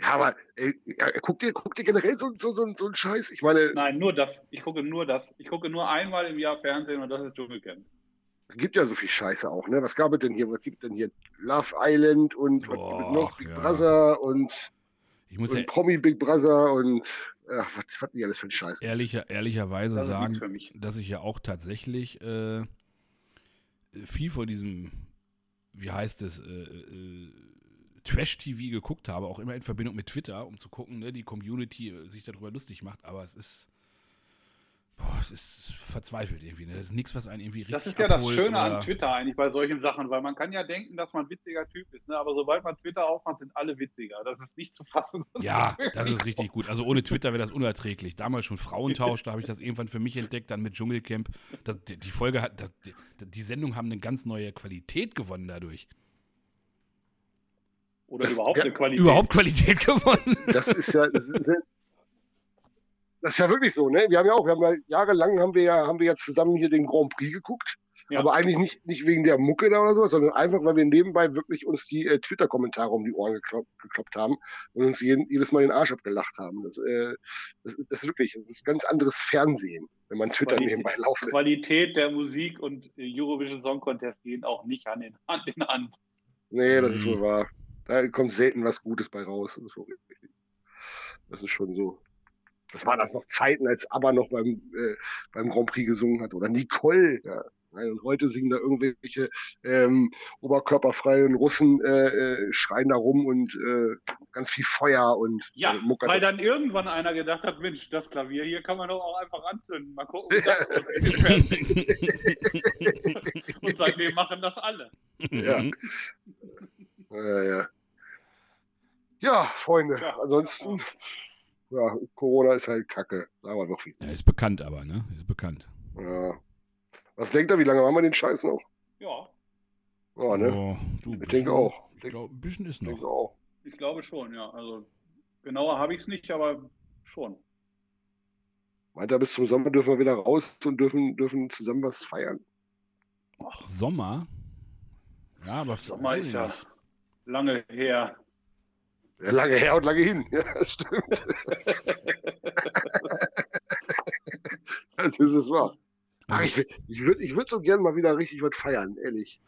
Speaker 2: Ja, aber ey, ja, guck, dir, guck dir generell so, so, so, so einen Scheiß. Ich meine,
Speaker 3: Nein, nur das. Ich gucke nur das. Ich gucke nur einmal im Jahr Fernsehen und das ist Dschungelcamp.
Speaker 2: es gibt ja so viel Scheiße auch, ne? Was gab es denn hier? Was gibt denn hier? Love Island und was gibt es noch?
Speaker 1: Och,
Speaker 2: Big
Speaker 1: ja.
Speaker 2: Brother und,
Speaker 1: Ich muss ja
Speaker 2: und Promi Big Brother und ach, was, was nicht alles für ein Scheiß.
Speaker 1: ehrlicher, ehrlicherweise
Speaker 3: Das
Speaker 1: sagen,
Speaker 3: nichts für mich.
Speaker 1: dass ich ja auch tatsächlich äh, viel von diesem, wie heißt es, äh, äh, Trash-TV geguckt habe, auch immer in Verbindung mit Twitter, um zu gucken, ne, die Community äh, sich darüber lustig macht, aber es ist, boah, es ist verzweifelt irgendwie. Ne? Das ist nichts, was einen irgendwie richtig
Speaker 3: Das ist ja das Schöne an Twitter eigentlich bei solchen Sachen, weil man kann ja denken, dass man ein witziger Typ ist, ne? aber sobald man Twitter aufmacht, sind alle witziger. Das ist nicht zu fassen. [laughs]
Speaker 1: Ja, das ist richtig gut. Also ohne Twitter wäre das unerträglich. Damals schon Frauentausch, da habe ich das irgendwann für mich entdeckt, dann mit Dschungelcamp. Das, die die Folge hat, das, die, die Sendung haben eine ganz neue Qualität gewonnen dadurch.
Speaker 3: Oder
Speaker 2: Das-
Speaker 3: überhaupt
Speaker 2: ja,
Speaker 3: eine Qualität.
Speaker 1: Überhaupt Qualität gewonnen. [laughs]
Speaker 2: Das ist ja, das ist, ja- das ist ja wirklich so, ne? Wir haben ja auch, wir haben ja jahrelang haben wir ja, haben wir ja zusammen hier den Grand Prix geguckt.
Speaker 3: Ja.
Speaker 2: Aber eigentlich nicht, nicht wegen der Mucke da oder so, sondern einfach, weil wir nebenbei wirklich uns die äh, Twitter-Kommentare um die Ohren gekloppt, gekloppt haben und uns jeden, jedes Mal den Arsch abgelacht haben. Das, äh, das, ist, das ist wirklich, das ist ganz anderes Fernsehen, wenn man Twitter
Speaker 3: Qualität-
Speaker 2: nebenbei laufen lässt.
Speaker 3: Qualität der Musik und äh, Eurovision Song Contest gehen auch nicht Hand in Hand in Hand.
Speaker 2: Nee, das ist wohl wahr. Da kommt selten was Gutes bei raus. Das ist, das ist schon so. Das waren einfach Zeiten, als ABBA noch beim, äh, beim Grand Prix gesungen hat. Oder Nicole. Ja. Nein, Und heute singen da irgendwelche ähm, oberkörperfreien Russen, äh, äh, schreien da rum und äh, ganz viel Feuer und
Speaker 3: Ja,
Speaker 2: äh, Mucker.
Speaker 3: weil dann irgendwann einer gedacht hat, Mensch, das Klavier hier kann man doch auch einfach anzünden. Mal gucken, [laughs] wie das. [laughs] Und seitdem machen das alle.
Speaker 2: Ja. Ja, ja. Ja, Freunde,
Speaker 3: Ja.
Speaker 2: ansonsten, ja, Corona ist halt kacke. Sagen wir doch, wie es
Speaker 1: Ja,
Speaker 2: ist.
Speaker 1: bekannt aber, ne? Ist bekannt.
Speaker 2: Ja. Was denkt ihr, wie lange haben wir den Scheiß noch?
Speaker 3: Ja,
Speaker 2: Ja, ne?
Speaker 1: Oh, du,
Speaker 2: Ich
Speaker 1: bisschen-
Speaker 2: denke auch.
Speaker 1: Ich glaube, ein bisschen ist
Speaker 2: Ich denke
Speaker 1: noch.
Speaker 2: auch.
Speaker 3: ich glaube schon, ja. Also genauer habe ich es nicht, aber schon.
Speaker 2: Meint er, bis zum Sommer dürfen wir wieder raus und dürfen, dürfen zusammen was feiern?
Speaker 1: Sommer? Ja, aber
Speaker 3: Sommer ist ja lange her.
Speaker 2: Ja, lange her und lange hin. [laughs] Ja, stimmt. [laughs] das ist es wahr. Ach, ich ich würde ich würd so gern mal wieder richtig was feiern, ehrlich.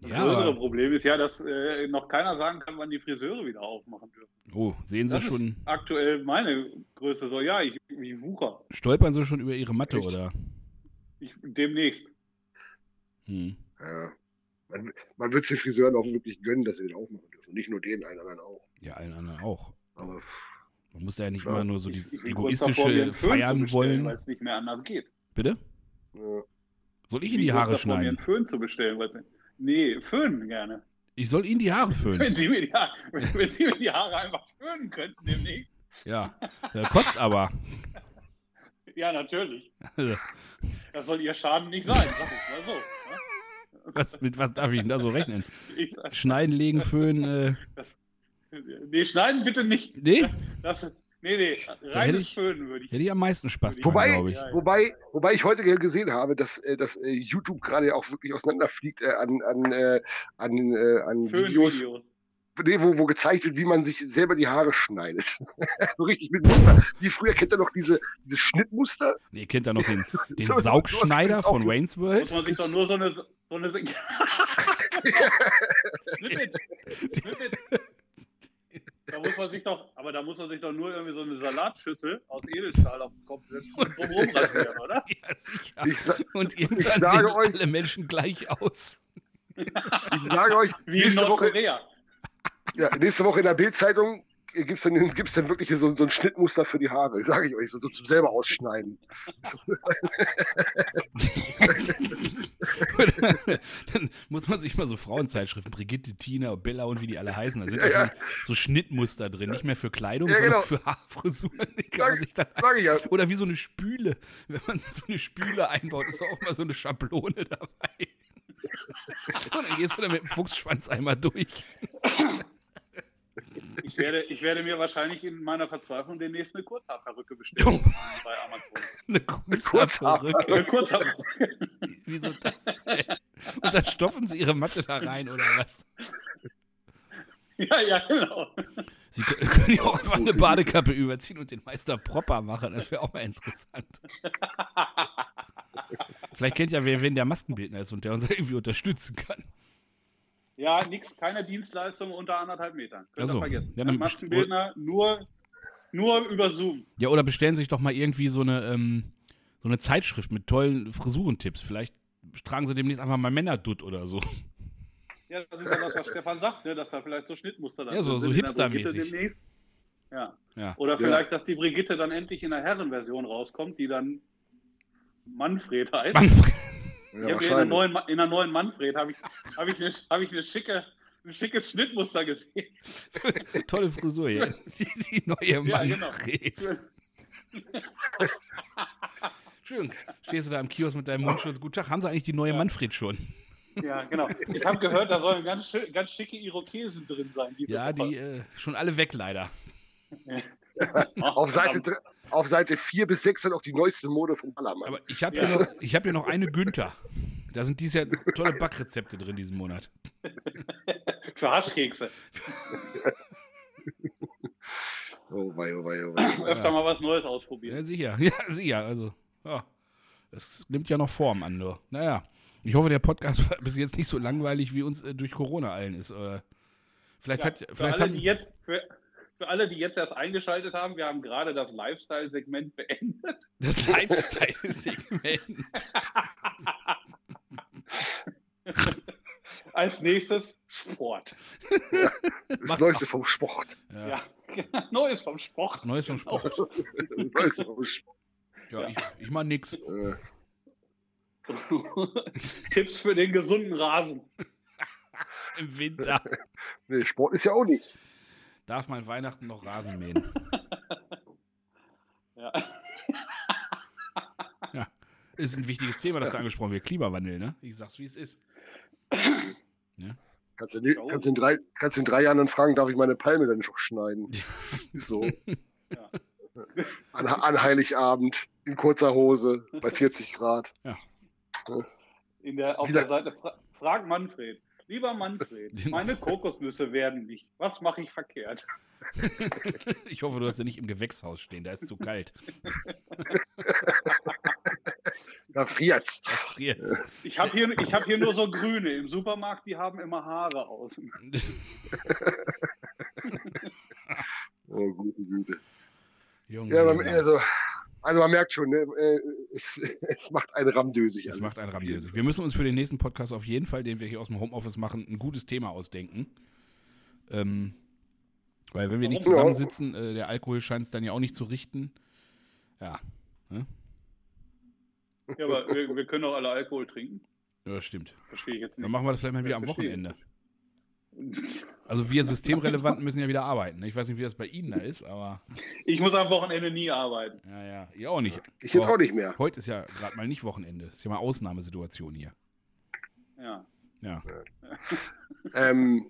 Speaker 3: Das
Speaker 1: Ja,
Speaker 3: größere Problem ist ja, dass äh, noch keiner sagen kann, wann die Friseure wieder aufmachen dürfen.
Speaker 1: Oh, sehen Sie
Speaker 3: Das
Speaker 1: schon,
Speaker 3: ist aktuell meine größte so, ja, ich, ich wucher.
Speaker 1: stolpern Sie schon über Ihre Matte,
Speaker 2: Echt?
Speaker 1: oder?
Speaker 3: Ich, demnächst.
Speaker 1: Hm.
Speaker 2: Ja. Man, man wird es den Friseuren auch wirklich gönnen, dass sie den aufmachen dürfen. Nicht nur den, einen anderen auch.
Speaker 1: Ja, allen anderen auch.
Speaker 2: Aber
Speaker 1: Man muss ja nicht immer nur so
Speaker 3: Ich-
Speaker 1: dieses
Speaker 3: ich davor, mir
Speaker 1: egoistische
Speaker 3: Föhn
Speaker 1: feiern
Speaker 3: bestellen, Weil
Speaker 1: wollen.
Speaker 3: es nicht mehr anders geht.
Speaker 1: Bitte?
Speaker 2: ja.
Speaker 1: Soll ich
Speaker 3: Ich
Speaker 1: Ihnen die Haare
Speaker 3: davor, mir
Speaker 1: schneiden?
Speaker 3: einen Föhn zu bestellen. Nicht- Nee, föhnen gerne.
Speaker 1: Ich soll Ihnen die Haare föhnen.
Speaker 3: Wenn Sie, mir die Haare, [laughs] wenn, wenn Sie mir die Haare einfach föhnen könnten demnächst.
Speaker 1: Ja. ja kostet aber. [laughs]
Speaker 3: Ja, natürlich. [laughs] Das soll Ihr Schaden nicht sein. Sag ich mal so. ne?
Speaker 1: was, mit was darf ich denn da so rechnen? Schneiden, legen, föhnen. Äh,
Speaker 3: nee, schneiden bitte nicht.
Speaker 1: nee,
Speaker 3: Das, nee, nee, reines
Speaker 1: ich-
Speaker 3: Föhnen würde ich.
Speaker 1: hätte ich am meisten Spaß dran,
Speaker 2: Wobei-
Speaker 1: glaube ich.
Speaker 3: Ja, ja.
Speaker 2: Wobei, wobei ich heute ge- gesehen habe, dass, äh, dass äh, YouTube gerade ja auch wirklich auseinanderfliegt äh, an, an, äh, an, äh, an Videos, nee, wo, wo gezeigt wird, wie man sich selber die Haare schneidet. [laughs] so richtig mit Muster. Wie früher kennt ihr noch diese, diese Schnittmuster?
Speaker 1: Nee, kennt ihr noch den, [laughs] den
Speaker 2: So-
Speaker 1: Saugschneider von Wayne's
Speaker 3: Muss
Speaker 1: World?
Speaker 3: man sich doch nur so eine. So eine [laughs] Snippet. Snippet. Da muss man sich doch, aber da muss man sich doch nur irgendwie so eine Salatschüssel aus Edelstahl auf den Kopf setzen und drum rumrasieren, [laughs] oder?
Speaker 1: Ja, sicher.
Speaker 2: Ich, sa
Speaker 1: Und irgendwann
Speaker 2: sage
Speaker 1: sehen
Speaker 2: euch-
Speaker 1: alle Menschen gleich aus.
Speaker 2: ich sage euch,
Speaker 3: Wie in
Speaker 2: nächste Woche, ja, nächste Woche in der Bildzeitung gibt es dann, gibt's dann [laughs] wirklich so, so ein Schnittmuster für die Haare, sage ich euch, so, so zum selber ausschneiden.
Speaker 1: Dann muss man sich mal so Frauenzeitschriften, Brigitte, Tina, Bella und wie die alle heißen, da sind
Speaker 2: Ja,
Speaker 1: ja, so Schnittmuster drin, nicht mehr für Kleidung,
Speaker 2: Ja,
Speaker 1: sondern
Speaker 2: genau.
Speaker 1: für Haarfrisuren.
Speaker 2: Sag-.
Speaker 1: Oder wie so eine Spüle. Wenn man so eine Spüle einbaut, ist auch mal so eine Schablone dabei. [laughs] Und dann gehst du da mit dem Fuchsschwanz einmal durch.
Speaker 3: Ich werde, ich werde mir wahrscheinlich in meiner Verzweiflung demnächst eine Kurzhaarperücke bestellen bei Amazon. [laughs]
Speaker 1: Eine Kurzhaarperücke.
Speaker 3: Eine Kurzhaarperücke. [laughs]
Speaker 1: Wieso das denn? Und dann stopfen sie ihre Matte da rein, oder was?
Speaker 3: Ja, ja, genau.
Speaker 1: Sie kö- [laughs] können ja auch einfach eine Badekappe überziehen und den Meister Propper machen. Das wäre auch mal interessant. Vielleicht kennt ja wer, wen der Maskenbildner ist und der uns irgendwie unterstützen kann.
Speaker 3: Ja, nix, keine Dienstleistung unter anderthalb Metern. Könnt
Speaker 1: Ach so.
Speaker 3: ihr vergessen.
Speaker 1: Ja,
Speaker 3: Ja,
Speaker 1: dann
Speaker 3: Maskenbildner nur, nur über Zoom.
Speaker 1: Ja, oder bestellen sich doch mal irgendwie so eine, ähm, so eine Zeitschrift mit tollen Frisurentipps. Vielleicht tragen sie demnächst einfach mal Männerdutt oder so.
Speaker 3: Ja, das ist ja das, was Stefan sagt, ne? dass da vielleicht so Schnittmuster dann
Speaker 1: Ja, so-
Speaker 3: drin
Speaker 1: so
Speaker 3: der
Speaker 1: hipstermäßig.
Speaker 3: Ja.
Speaker 1: Ja.
Speaker 3: Oder
Speaker 2: Ja.
Speaker 3: vielleicht, dass die Brigitte dann endlich in der Herrenversion rauskommt, die dann Manfred heißt.
Speaker 1: Manfred.
Speaker 2: Ja,
Speaker 3: ich habe in, der neuen, in der neuen Manfred habe ich, hab ich, eine, hab ich eine schicke, ein schickes Schnittmuster gesehen. [laughs]
Speaker 1: Tolle Frisur hier. [laughs] Die, die neue
Speaker 3: Ja, genau.
Speaker 1: Manfred. [laughs] Schön. Stehst du da im Kiosk mit deinem Mundschutz? Guten Tag, haben sie eigentlich die neue
Speaker 3: Ja.
Speaker 1: Manfred schon?
Speaker 3: Ja, genau. Ich habe gehört, da sollen ganz, ganz schicke Irokesen drin sein.
Speaker 1: Ja,
Speaker 3: Woche.
Speaker 1: die äh, schon alle weg leider.
Speaker 3: Ach,
Speaker 2: Auf Seite, auf Seite 4 bis 6 dann auch die neueste Mode vom Ballermann.
Speaker 1: Aber ich habe
Speaker 3: Ja.
Speaker 1: hier, noch- [laughs] ich hab hier noch eine Günther. Da sind dieses Jahr tolle Backrezepte drin diesen Monat. [laughs]
Speaker 3: Für Haschkekse. [laughs]
Speaker 2: oh wei, oh wei, oh wei.
Speaker 3: Öfter mal was Neues ausprobieren.
Speaker 1: Ja, sicher. Ja, sicher. Also, ja. Das nimmt ja noch Form an, nur. Naja. Ich hoffe, der Podcast war bis jetzt nicht so langweilig, wie uns äh, durch Corona allen ist. Äh, vielleicht
Speaker 3: Ja,
Speaker 1: hat.
Speaker 3: für,
Speaker 1: Vielleicht
Speaker 3: alle,
Speaker 1: haben,
Speaker 3: die jetzt, für, für alle, die jetzt erst eingeschaltet haben, wir haben gerade das Lifestyle-Segment beendet.
Speaker 1: das Lifestyle-Segment. [laughs]
Speaker 3: Als nächstes Sport.
Speaker 2: Das
Speaker 1: Mach
Speaker 2: Neueste vom Sport.
Speaker 1: Ja.
Speaker 3: Ja, [laughs] Neues vom Sport.
Speaker 1: Neues vom. Sport.
Speaker 2: Das Neueste vom Sport.
Speaker 1: Ja, ich, ich mach nix.
Speaker 2: Äh, [laughs]
Speaker 3: Tipps für den gesunden Rasen.
Speaker 1: Im Winter.
Speaker 2: Nee, Sport ist ja auch nicht.
Speaker 1: Darf man Weihnachten noch Rasen mähen? [laughs]
Speaker 3: Ja.
Speaker 1: Ist ein wichtiges Thema, das da angesprochen wird. Klimawandel, ne? Ich sag's, wie es ist.
Speaker 2: Kannst du, in-
Speaker 3: Oh.
Speaker 2: kannst in drei, kannst in drei Jahren dann fragen, darf ich meine Palme dann schon schneiden? So. [laughs]
Speaker 3: Ja.
Speaker 2: An, an Heiligabend, in kurzer Hose, bei 40 Grad.
Speaker 3: In der, auf
Speaker 2: Wieder-
Speaker 3: der Seite fra frag Manfred. Lieber Manfred, [laughs]
Speaker 1: Genau.
Speaker 3: meine Kokosnüsse werden nicht. Was mache ich verkehrt? [laughs]
Speaker 1: Ich hoffe, du hast sie nicht im Gewächshaus stehen, da ist zu kalt. [laughs]
Speaker 2: Da friert's.
Speaker 1: Da friert.
Speaker 3: Ich habe hier, ich hab hier nur so grüne. Im Supermarkt, die haben immer Haare außen.
Speaker 2: Oh, gute Güte.
Speaker 1: Junge,
Speaker 2: Ja,
Speaker 1: Junge.
Speaker 2: also, also man merkt schon, ne, äh, es, [laughs] es macht einen ramdösig.
Speaker 1: Es
Speaker 2: alles.
Speaker 1: macht einen ramdösig. Wir müssen uns für den nächsten Podcast auf jeden Fall, den wir hier aus dem Homeoffice machen, ein gutes Thema ausdenken. Ähm, weil wenn wir nicht zusammensitzen, äh, der Alkohol scheint es dann ja auch nicht zu richten. Ja,
Speaker 3: Ja, aber wir, wir können doch alle Alkohol trinken.
Speaker 1: ja stimmt.
Speaker 3: Verstehe ich jetzt
Speaker 1: Dann
Speaker 3: nicht.
Speaker 1: machen wir das vielleicht mal wieder am. Wochenende. Also wir Systemrelevanten müssen ja wieder arbeiten. ne? Ich weiß nicht, wie das bei Ihnen da ist, aber
Speaker 3: Ich muss am Wochenende nie arbeiten.
Speaker 1: ja, ja, ihr auch nicht.
Speaker 2: Ich jetzt auch nicht mehr.
Speaker 1: Heute ist ja gerade mal nicht Wochenende. Ist ja mal Ausnahmesituation hier.
Speaker 3: Ja.
Speaker 1: Ja.
Speaker 2: Ähm,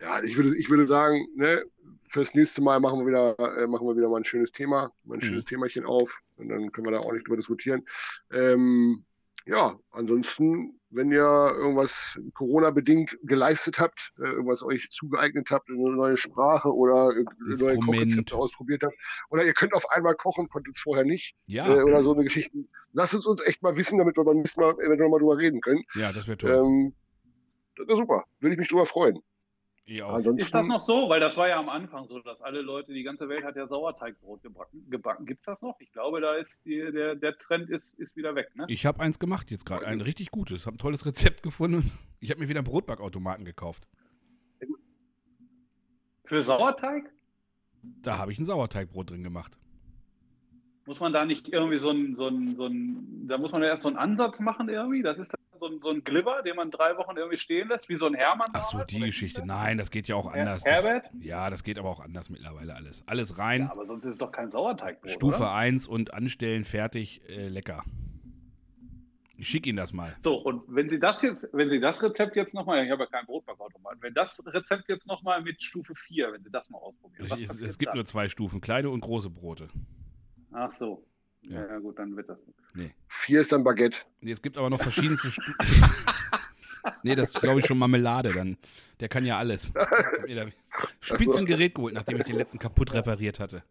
Speaker 2: ja, ich würde, ich würde sagen, ne, fürs nächste Mal machen wir wieder, äh, machen wir wieder mal ein schönes Thema, mal ein
Speaker 1: Mhm.
Speaker 2: schönes Themachen auf und dann können wir da auch nicht drüber diskutieren. Ähm, ja, ansonsten, wenn ihr irgendwas Corona-bedingt geleistet habt, äh, irgendwas euch zugeeignet habt, eine neue Sprache oder äh, neue. Kochrezepte ausprobiert habt, oder ihr könnt auf einmal kochen, konntet es vorher nicht,
Speaker 1: Ja,
Speaker 2: äh, oder so eine Geschichte, lasst es uns echt mal wissen, damit wir beim nächsten Mal eventuell mal drüber reden können.
Speaker 1: ja, das wäre toll.
Speaker 2: Ähm, das wäre super, würde ich mich drüber freuen.
Speaker 3: Ist das noch so? Weil das war ja am Anfang so, dass alle Leute, die ganze Welt hat ja Sauerteigbrot gebacken. gebacken. Gibt es das noch? Ich glaube, da ist die, der, der Trend ist, ist wieder weg. Ne?
Speaker 1: Ich habe eins gemacht jetzt gerade, ein richtig gutes. Habe ein tolles Rezept gefunden. Ich habe mir wieder einen Brotbackautomaten gekauft.
Speaker 3: Für Sauerteig
Speaker 1: Da habe ich ein Sauerteigbrot drin gemacht.
Speaker 3: muss man da nicht irgendwie so ein, so ein, so ein, da muss man ja erst so einen Ansatz machen irgendwie. Das ist so ein, so ein Glibber, den man drei Wochen irgendwie stehen lässt, wie so ein Hermann.
Speaker 1: Ach so, die Geschichte. Nein, das geht ja auch
Speaker 3: Her-
Speaker 1: anders. Das,
Speaker 3: Herbert?
Speaker 1: ja, das geht aber auch anders mittlerweile alles. Alles
Speaker 3: das?
Speaker 1: rein,
Speaker 3: Ja, aber sonst ist es doch kein Sauerteigbrot.
Speaker 1: Stufe
Speaker 3: Oder?
Speaker 1: 1 und anstellen, fertig, äh, lecker. Ich schicke Ihnen das mal.
Speaker 3: So, und wenn Sie das jetzt, wenn Sie das Rezept jetzt nochmal, ich habe ja keinen Brotbackautomaten, wenn das Rezept jetzt nochmal mit Stufe 4, wenn Sie das mal ausprobieren.
Speaker 1: Es, es gibt
Speaker 3: dann?
Speaker 1: nur zwei Stufen, kleine und große Brote.
Speaker 3: Ach so.
Speaker 1: Ja.
Speaker 3: Ja. gut, dann wird das nichts.
Speaker 2: vier ist dann Baguette.
Speaker 1: Nee, es gibt aber noch verschiedenste Stufen. [laughs] nee, das ist, glaube ich, schon Marmelade dann. Der kann ja alles. Ich hab mir da [laughs] Spitzengerät geholt, nachdem ich den letzten kaputt repariert hatte.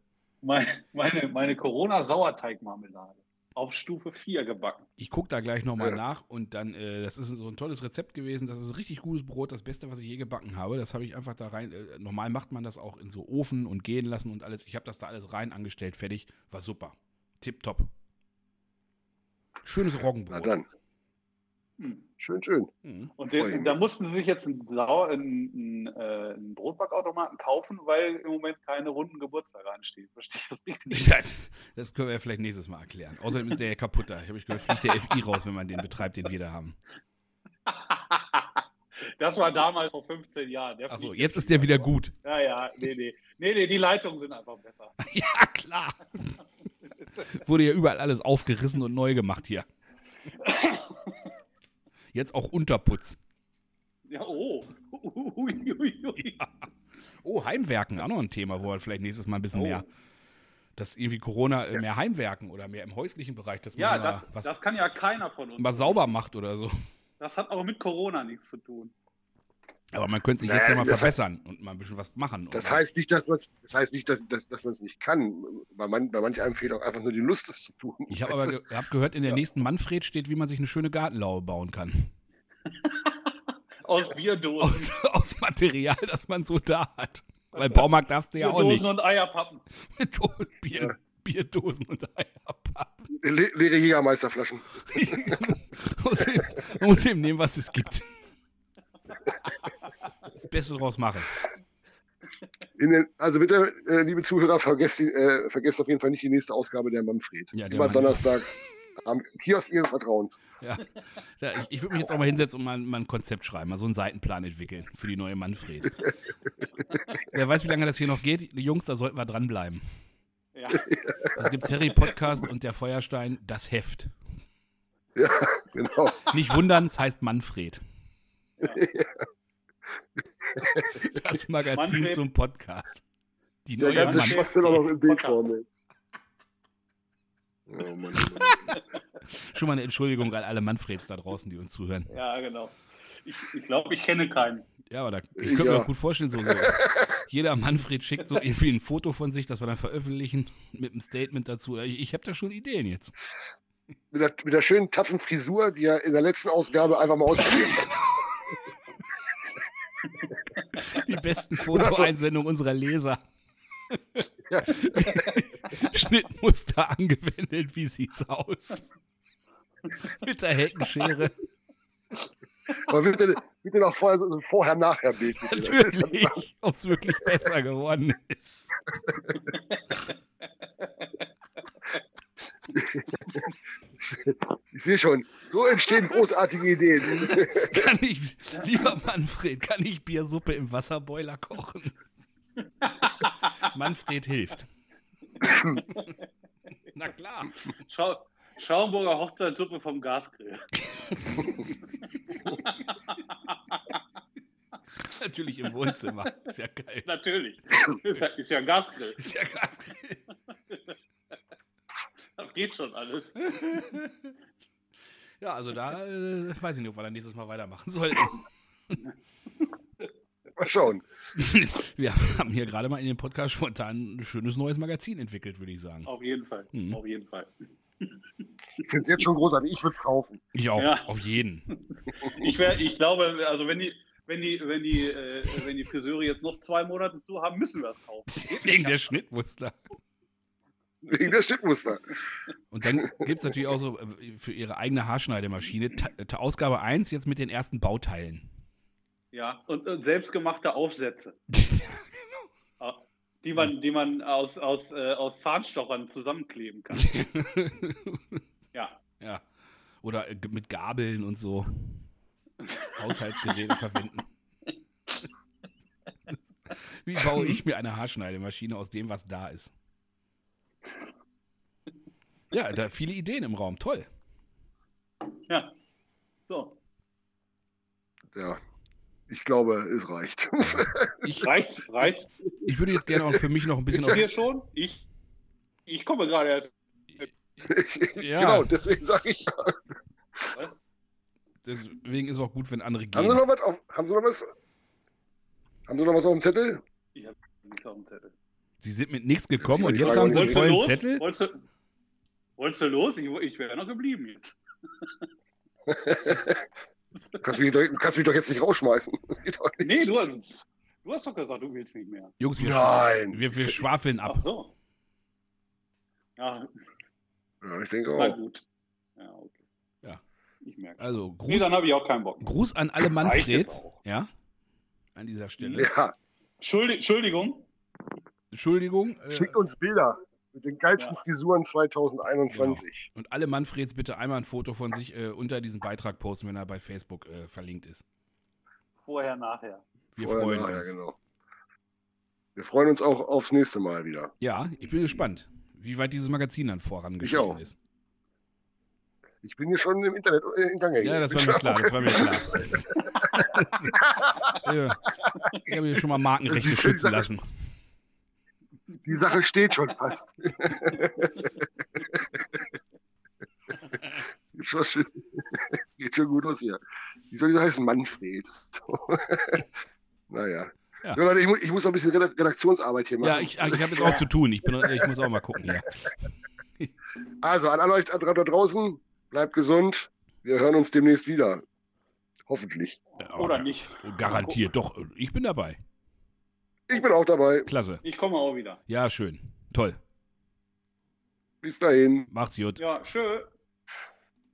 Speaker 3: Meine, meine, meine Corona-Sauerteigmarmelade auf Stufe 4 gebacken.
Speaker 1: Ich gucke da gleich nochmal
Speaker 2: Ja.
Speaker 1: nach und dann, äh, das ist so ein tolles Rezept gewesen. Das ist richtig gutes Brot, das Beste, was ich je gebacken habe. Das habe ich einfach da rein. Äh, normal macht man das auch in so Ofen und gehen lassen und alles. Ich habe das da alles rein angestellt, fertig. War super. Tipptopp. Schönes
Speaker 2: Na
Speaker 1: Roggenbrot.
Speaker 2: dann,
Speaker 3: Hm.
Speaker 2: schön, schön.
Speaker 1: Mhm.
Speaker 3: Und den, da mussten sie sich jetzt einen, einen, einen, äh, einen Brotbackautomaten kaufen, weil im Moment keine runden Geburtstage anstehen. Verstehe ich das richtig? [laughs]
Speaker 1: Das, das können wir ja vielleicht nächstes Mal erklären. Außerdem ist der ja kaputt da. Ich habe gehört, fliegt der FI raus, wenn man den betreibt, den wir da haben. [laughs]
Speaker 3: Das war damals vor 15 Jahren.
Speaker 1: Achso, jetzt ist der wieder gut.
Speaker 3: Ja, ja, nee, nee. Nee, nee, die Leitungen sind einfach besser. [laughs]
Speaker 1: Ja, klar. Wurde ja überall alles aufgerissen und neu gemacht hier. Jetzt auch Unterputz.
Speaker 3: Ja, oh. Ui, ui, ui.
Speaker 1: Oh, Heimwerken, auch noch ein Thema, wo wir vielleicht nächstes Mal ein bisschen
Speaker 3: Oh.
Speaker 1: mehr, dass irgendwie Corona mehr Heimwerken oder mehr im häuslichen Bereich, dass man
Speaker 3: Ja,
Speaker 1: mal
Speaker 3: das,
Speaker 1: was,
Speaker 3: das kann ja keiner von uns.
Speaker 1: mal sauber macht oder so.
Speaker 3: Das hat auch mit Corona nichts zu tun.
Speaker 1: Aber man könnte sich
Speaker 2: Naja,
Speaker 1: jetzt ja mal
Speaker 2: das-
Speaker 1: verbessern und mal ein bisschen was machen.
Speaker 2: Das heißt nicht, dass man es das heißt nicht, dass, dass, dass man es nicht kann. Bei, man, bei manch einem fehlt auch einfach nur die Lust, es zu tun.
Speaker 1: ich habe aber ge hab gehört, in der
Speaker 3: Ja.
Speaker 1: nächsten Manfred steht, wie man sich eine schöne Gartenlaube bauen kann.
Speaker 3: Aus Bierdosen.
Speaker 1: Aus, aus Material, das man so da hat. Weil Baumarkt darfst du ja auch
Speaker 3: Bierdosen
Speaker 1: nicht.
Speaker 3: und Eierpappen. [laughs]
Speaker 1: Mit Bier,
Speaker 2: Ja.
Speaker 1: Bierdosen und Eierpappen.
Speaker 2: Le leere Jägermeisterflaschen.
Speaker 1: Man [laughs] muss eben- man muss eben nehmen, was es gibt. Das Beste draus machen.
Speaker 2: In den, also bitte, äh, liebe Zuhörer, vergesst, äh, vergesst auf jeden Fall nicht die nächste Ausgabe der Manfred.
Speaker 1: Ja, der
Speaker 2: Immer
Speaker 1: Mann-
Speaker 2: donnerstags Am Kiosk Ihres Vertrauens.
Speaker 1: Ja. ja ich, ich würde mich jetzt auch mal hinsetzen und mal, mal ein Konzept schreiben, mal so einen Seitenplan entwickeln für die neue Manfred. [laughs] Wer weiß, wie lange das hier noch geht. Die Jungs, da sollten wir dranbleiben.
Speaker 3: Ja.
Speaker 1: Es gibt Harry Podcast und der Feuerstein, das Heft.
Speaker 2: Ja, genau.
Speaker 1: Nicht wundern, es heißt Manfred.
Speaker 3: Ja. [laughs]
Speaker 1: Das Magazin
Speaker 3: Manfred.
Speaker 1: zum Podcast. Die
Speaker 2: Der
Speaker 1: neue
Speaker 2: ganze
Speaker 3: Mann.
Speaker 2: Schwachsinn auch noch
Speaker 3: Podcast.
Speaker 2: Bildform. ey. Oh Mann, oh Mann. [laughs]
Speaker 1: Schon mal eine Entschuldigung an alle Manfreds da draußen, die uns zuhören.
Speaker 3: ja, genau. Ich, ich glaube, ich kenne keinen.
Speaker 1: Ja, aber da, ich könnte mir
Speaker 2: Ja.
Speaker 1: auch gut vorstellen, so, so. Jeder Manfred schickt so irgendwie ein Foto von sich, das wir dann veröffentlichen, mit einem Statement dazu. Ich, ich habe da schon Ideen jetzt.
Speaker 2: Mit der, mit der schönen, taffen Frisur, die er in der letzten Ausgabe einfach mal ausprobiert hat. [laughs]
Speaker 1: Die besten Fotoeinsendungen unserer Leser.
Speaker 2: Ja. [laughs]
Speaker 1: Schnittmuster angewendet, wie sieht's aus? Mit der Heckenschere.
Speaker 2: Aber bitte, bitte noch vorher, so ein Vorher-Nachher-Bild. bitte.
Speaker 1: Natürlich, ob es wirklich besser geworden ist. [laughs]
Speaker 2: Ich sehe schon, so entstehen großartige Ideen. [laughs]
Speaker 1: Kann ich, lieber Manfred, kann ich Biersuppe im Wasserboiler kochen? [laughs] Manfred hilft. [laughs] Na klar.
Speaker 3: Schau, Schaumburger Hochzeitssuppe vom Gasgrill.
Speaker 1: Natürlich im Wohnzimmer. Ist ja geil.
Speaker 3: Natürlich. Ist ja, ist ja ein Gasgrill.
Speaker 1: Ist ja Gasgrill.
Speaker 3: Das geht schon alles. [laughs]
Speaker 1: Ja, also da äh, weiß ich nicht, ob wir dann nächstes Mal weitermachen sollten. [laughs]
Speaker 2: Mal schauen. [laughs]
Speaker 1: Wir haben hier gerade mal in dem Podcast spontan ein schönes neues Magazin entwickelt, würde ich sagen.
Speaker 3: Auf jeden Fall.
Speaker 1: Mhm.
Speaker 3: Auf jeden Fall.
Speaker 2: Ich finde es jetzt schon großartig. Ich würde es kaufen.
Speaker 1: Ich auch,
Speaker 3: Ja.
Speaker 1: auf jeden.
Speaker 3: Ich, wär, ich glaube, also wenn die, wenn die, wenn die, äh, wenn die Friseure jetzt noch zwei Monate zu haben, müssen wir es kaufen.
Speaker 1: Wegen der Schnittmuster.
Speaker 2: Wegen der Stückmuster.
Speaker 1: Und dann gibt es natürlich auch so äh, für ihre eigene Haarschneidemaschine Ausgabe 1 jetzt mit den ersten Bauteilen.
Speaker 3: Ja, und, und selbstgemachte Aufsätze, [laughs] äh, die man, die man aus, aus, äh, aus Zahnstochern zusammenkleben kann. [laughs] Ja.
Speaker 1: ja. Oder äh, mit Gabeln und so. Haushaltsgeräte verwenden. [laughs] Wie baue ich mir eine Haarschneidemaschine aus dem, was da ist? Ja, da viele Ideen im Raum. Toll.
Speaker 3: Ja. So.
Speaker 2: Ja. Ich glaube, es reicht. [laughs]
Speaker 1: Ich,
Speaker 3: Reicht, reicht.
Speaker 1: ich würde jetzt gerne auch für mich noch ein bisschen auf.
Speaker 3: hier schon? Ich, ich komme gerade erst. [laughs]
Speaker 1: Ja.
Speaker 2: Genau, deswegen sage ich.
Speaker 1: Deswegen ist es auch gut, wenn andere
Speaker 2: Haben Sie
Speaker 1: gehen.
Speaker 2: noch was? Auf, haben Sie noch was? Haben Sie noch was auf dem Zettel?
Speaker 3: Ich habe nichts auf dem Zettel.
Speaker 1: Sie sind mit nichts gekommen und jetzt haben sie einen vollen
Speaker 3: los?
Speaker 1: Zettel.
Speaker 3: Wolltest du, wolltest du los? Ich, ich wäre noch geblieben jetzt. [laughs]
Speaker 2: Du kannst mich, doch, du kannst mich doch jetzt nicht rausschmeißen. Das geht doch nicht.
Speaker 3: Nee, du, hast- du hast doch gesagt, du willst nicht mehr.
Speaker 1: Jungs, wir,
Speaker 2: Nein.
Speaker 1: wir, wir schwafeln
Speaker 3: Ach
Speaker 1: ab.
Speaker 3: so. Ja,
Speaker 2: Ja, ich denke
Speaker 3: na
Speaker 2: auch.
Speaker 3: gut. Ja, okay.
Speaker 1: Ja.
Speaker 3: Ich merke.
Speaker 1: Also
Speaker 3: Nee,
Speaker 1: Gruß,
Speaker 3: dann habe ich auch keinen Bock. mehr.
Speaker 1: Gruß an alle Manfreds. Ja, an dieser Stelle.
Speaker 2: Ja,
Speaker 3: Entschuldi- Entschuldigung.
Speaker 1: Entschuldigung. Äh,
Speaker 2: schickt uns Bilder mit den geilsten
Speaker 3: Ja.
Speaker 2: Frisuren 2021.
Speaker 1: und alle Manfreds bitte einmal ein Foto von sich äh, unter diesen Beitrag posten, wenn er bei Facebook äh, verlinkt ist.
Speaker 3: Vorher, nachher.
Speaker 1: Wir
Speaker 2: Vorher,
Speaker 1: freuen
Speaker 2: nachher,
Speaker 1: uns.
Speaker 2: genau. Wir freuen uns auch aufs nächste Mal wieder.
Speaker 1: Ja, ich bin gespannt, wie weit dieses Magazin dann vorangeschritten ist.
Speaker 2: Ich bin hier schon im Internet äh, in Gange.
Speaker 1: Ja,
Speaker 2: hier.
Speaker 1: das war klar, das war mir klar. [laughs] ja, ich habe mir schon mal [laughs] Markenrechte schützen lassen.
Speaker 2: Die Sache steht schon fast. [laughs] Schon schön. Es geht schon gut aus hier. Wie soll die heißen? Manfred. So. [laughs] naja.
Speaker 1: Ja.
Speaker 2: Ja. Ich, muss, ich muss noch ein bisschen Redak- Redaktionsarbeit hier machen.
Speaker 1: Ja, ich, ich habe jetzt auch zu tun. Ich, bin, ich muss auch mal gucken hier. [laughs]
Speaker 2: Also, an alle euch da draußen, bleibt gesund. Wir hören uns demnächst wieder. Hoffentlich.
Speaker 1: Ja,
Speaker 3: Oder
Speaker 1: ja,
Speaker 3: nicht.
Speaker 1: Garantiert, doch. Ich bin dabei.
Speaker 2: Ich bin auch dabei.
Speaker 1: Klasse.
Speaker 3: Ich komme auch wieder.
Speaker 1: Ja, schön. Toll.
Speaker 2: Bis dahin.
Speaker 1: Macht's gut.
Speaker 3: Ja, schön.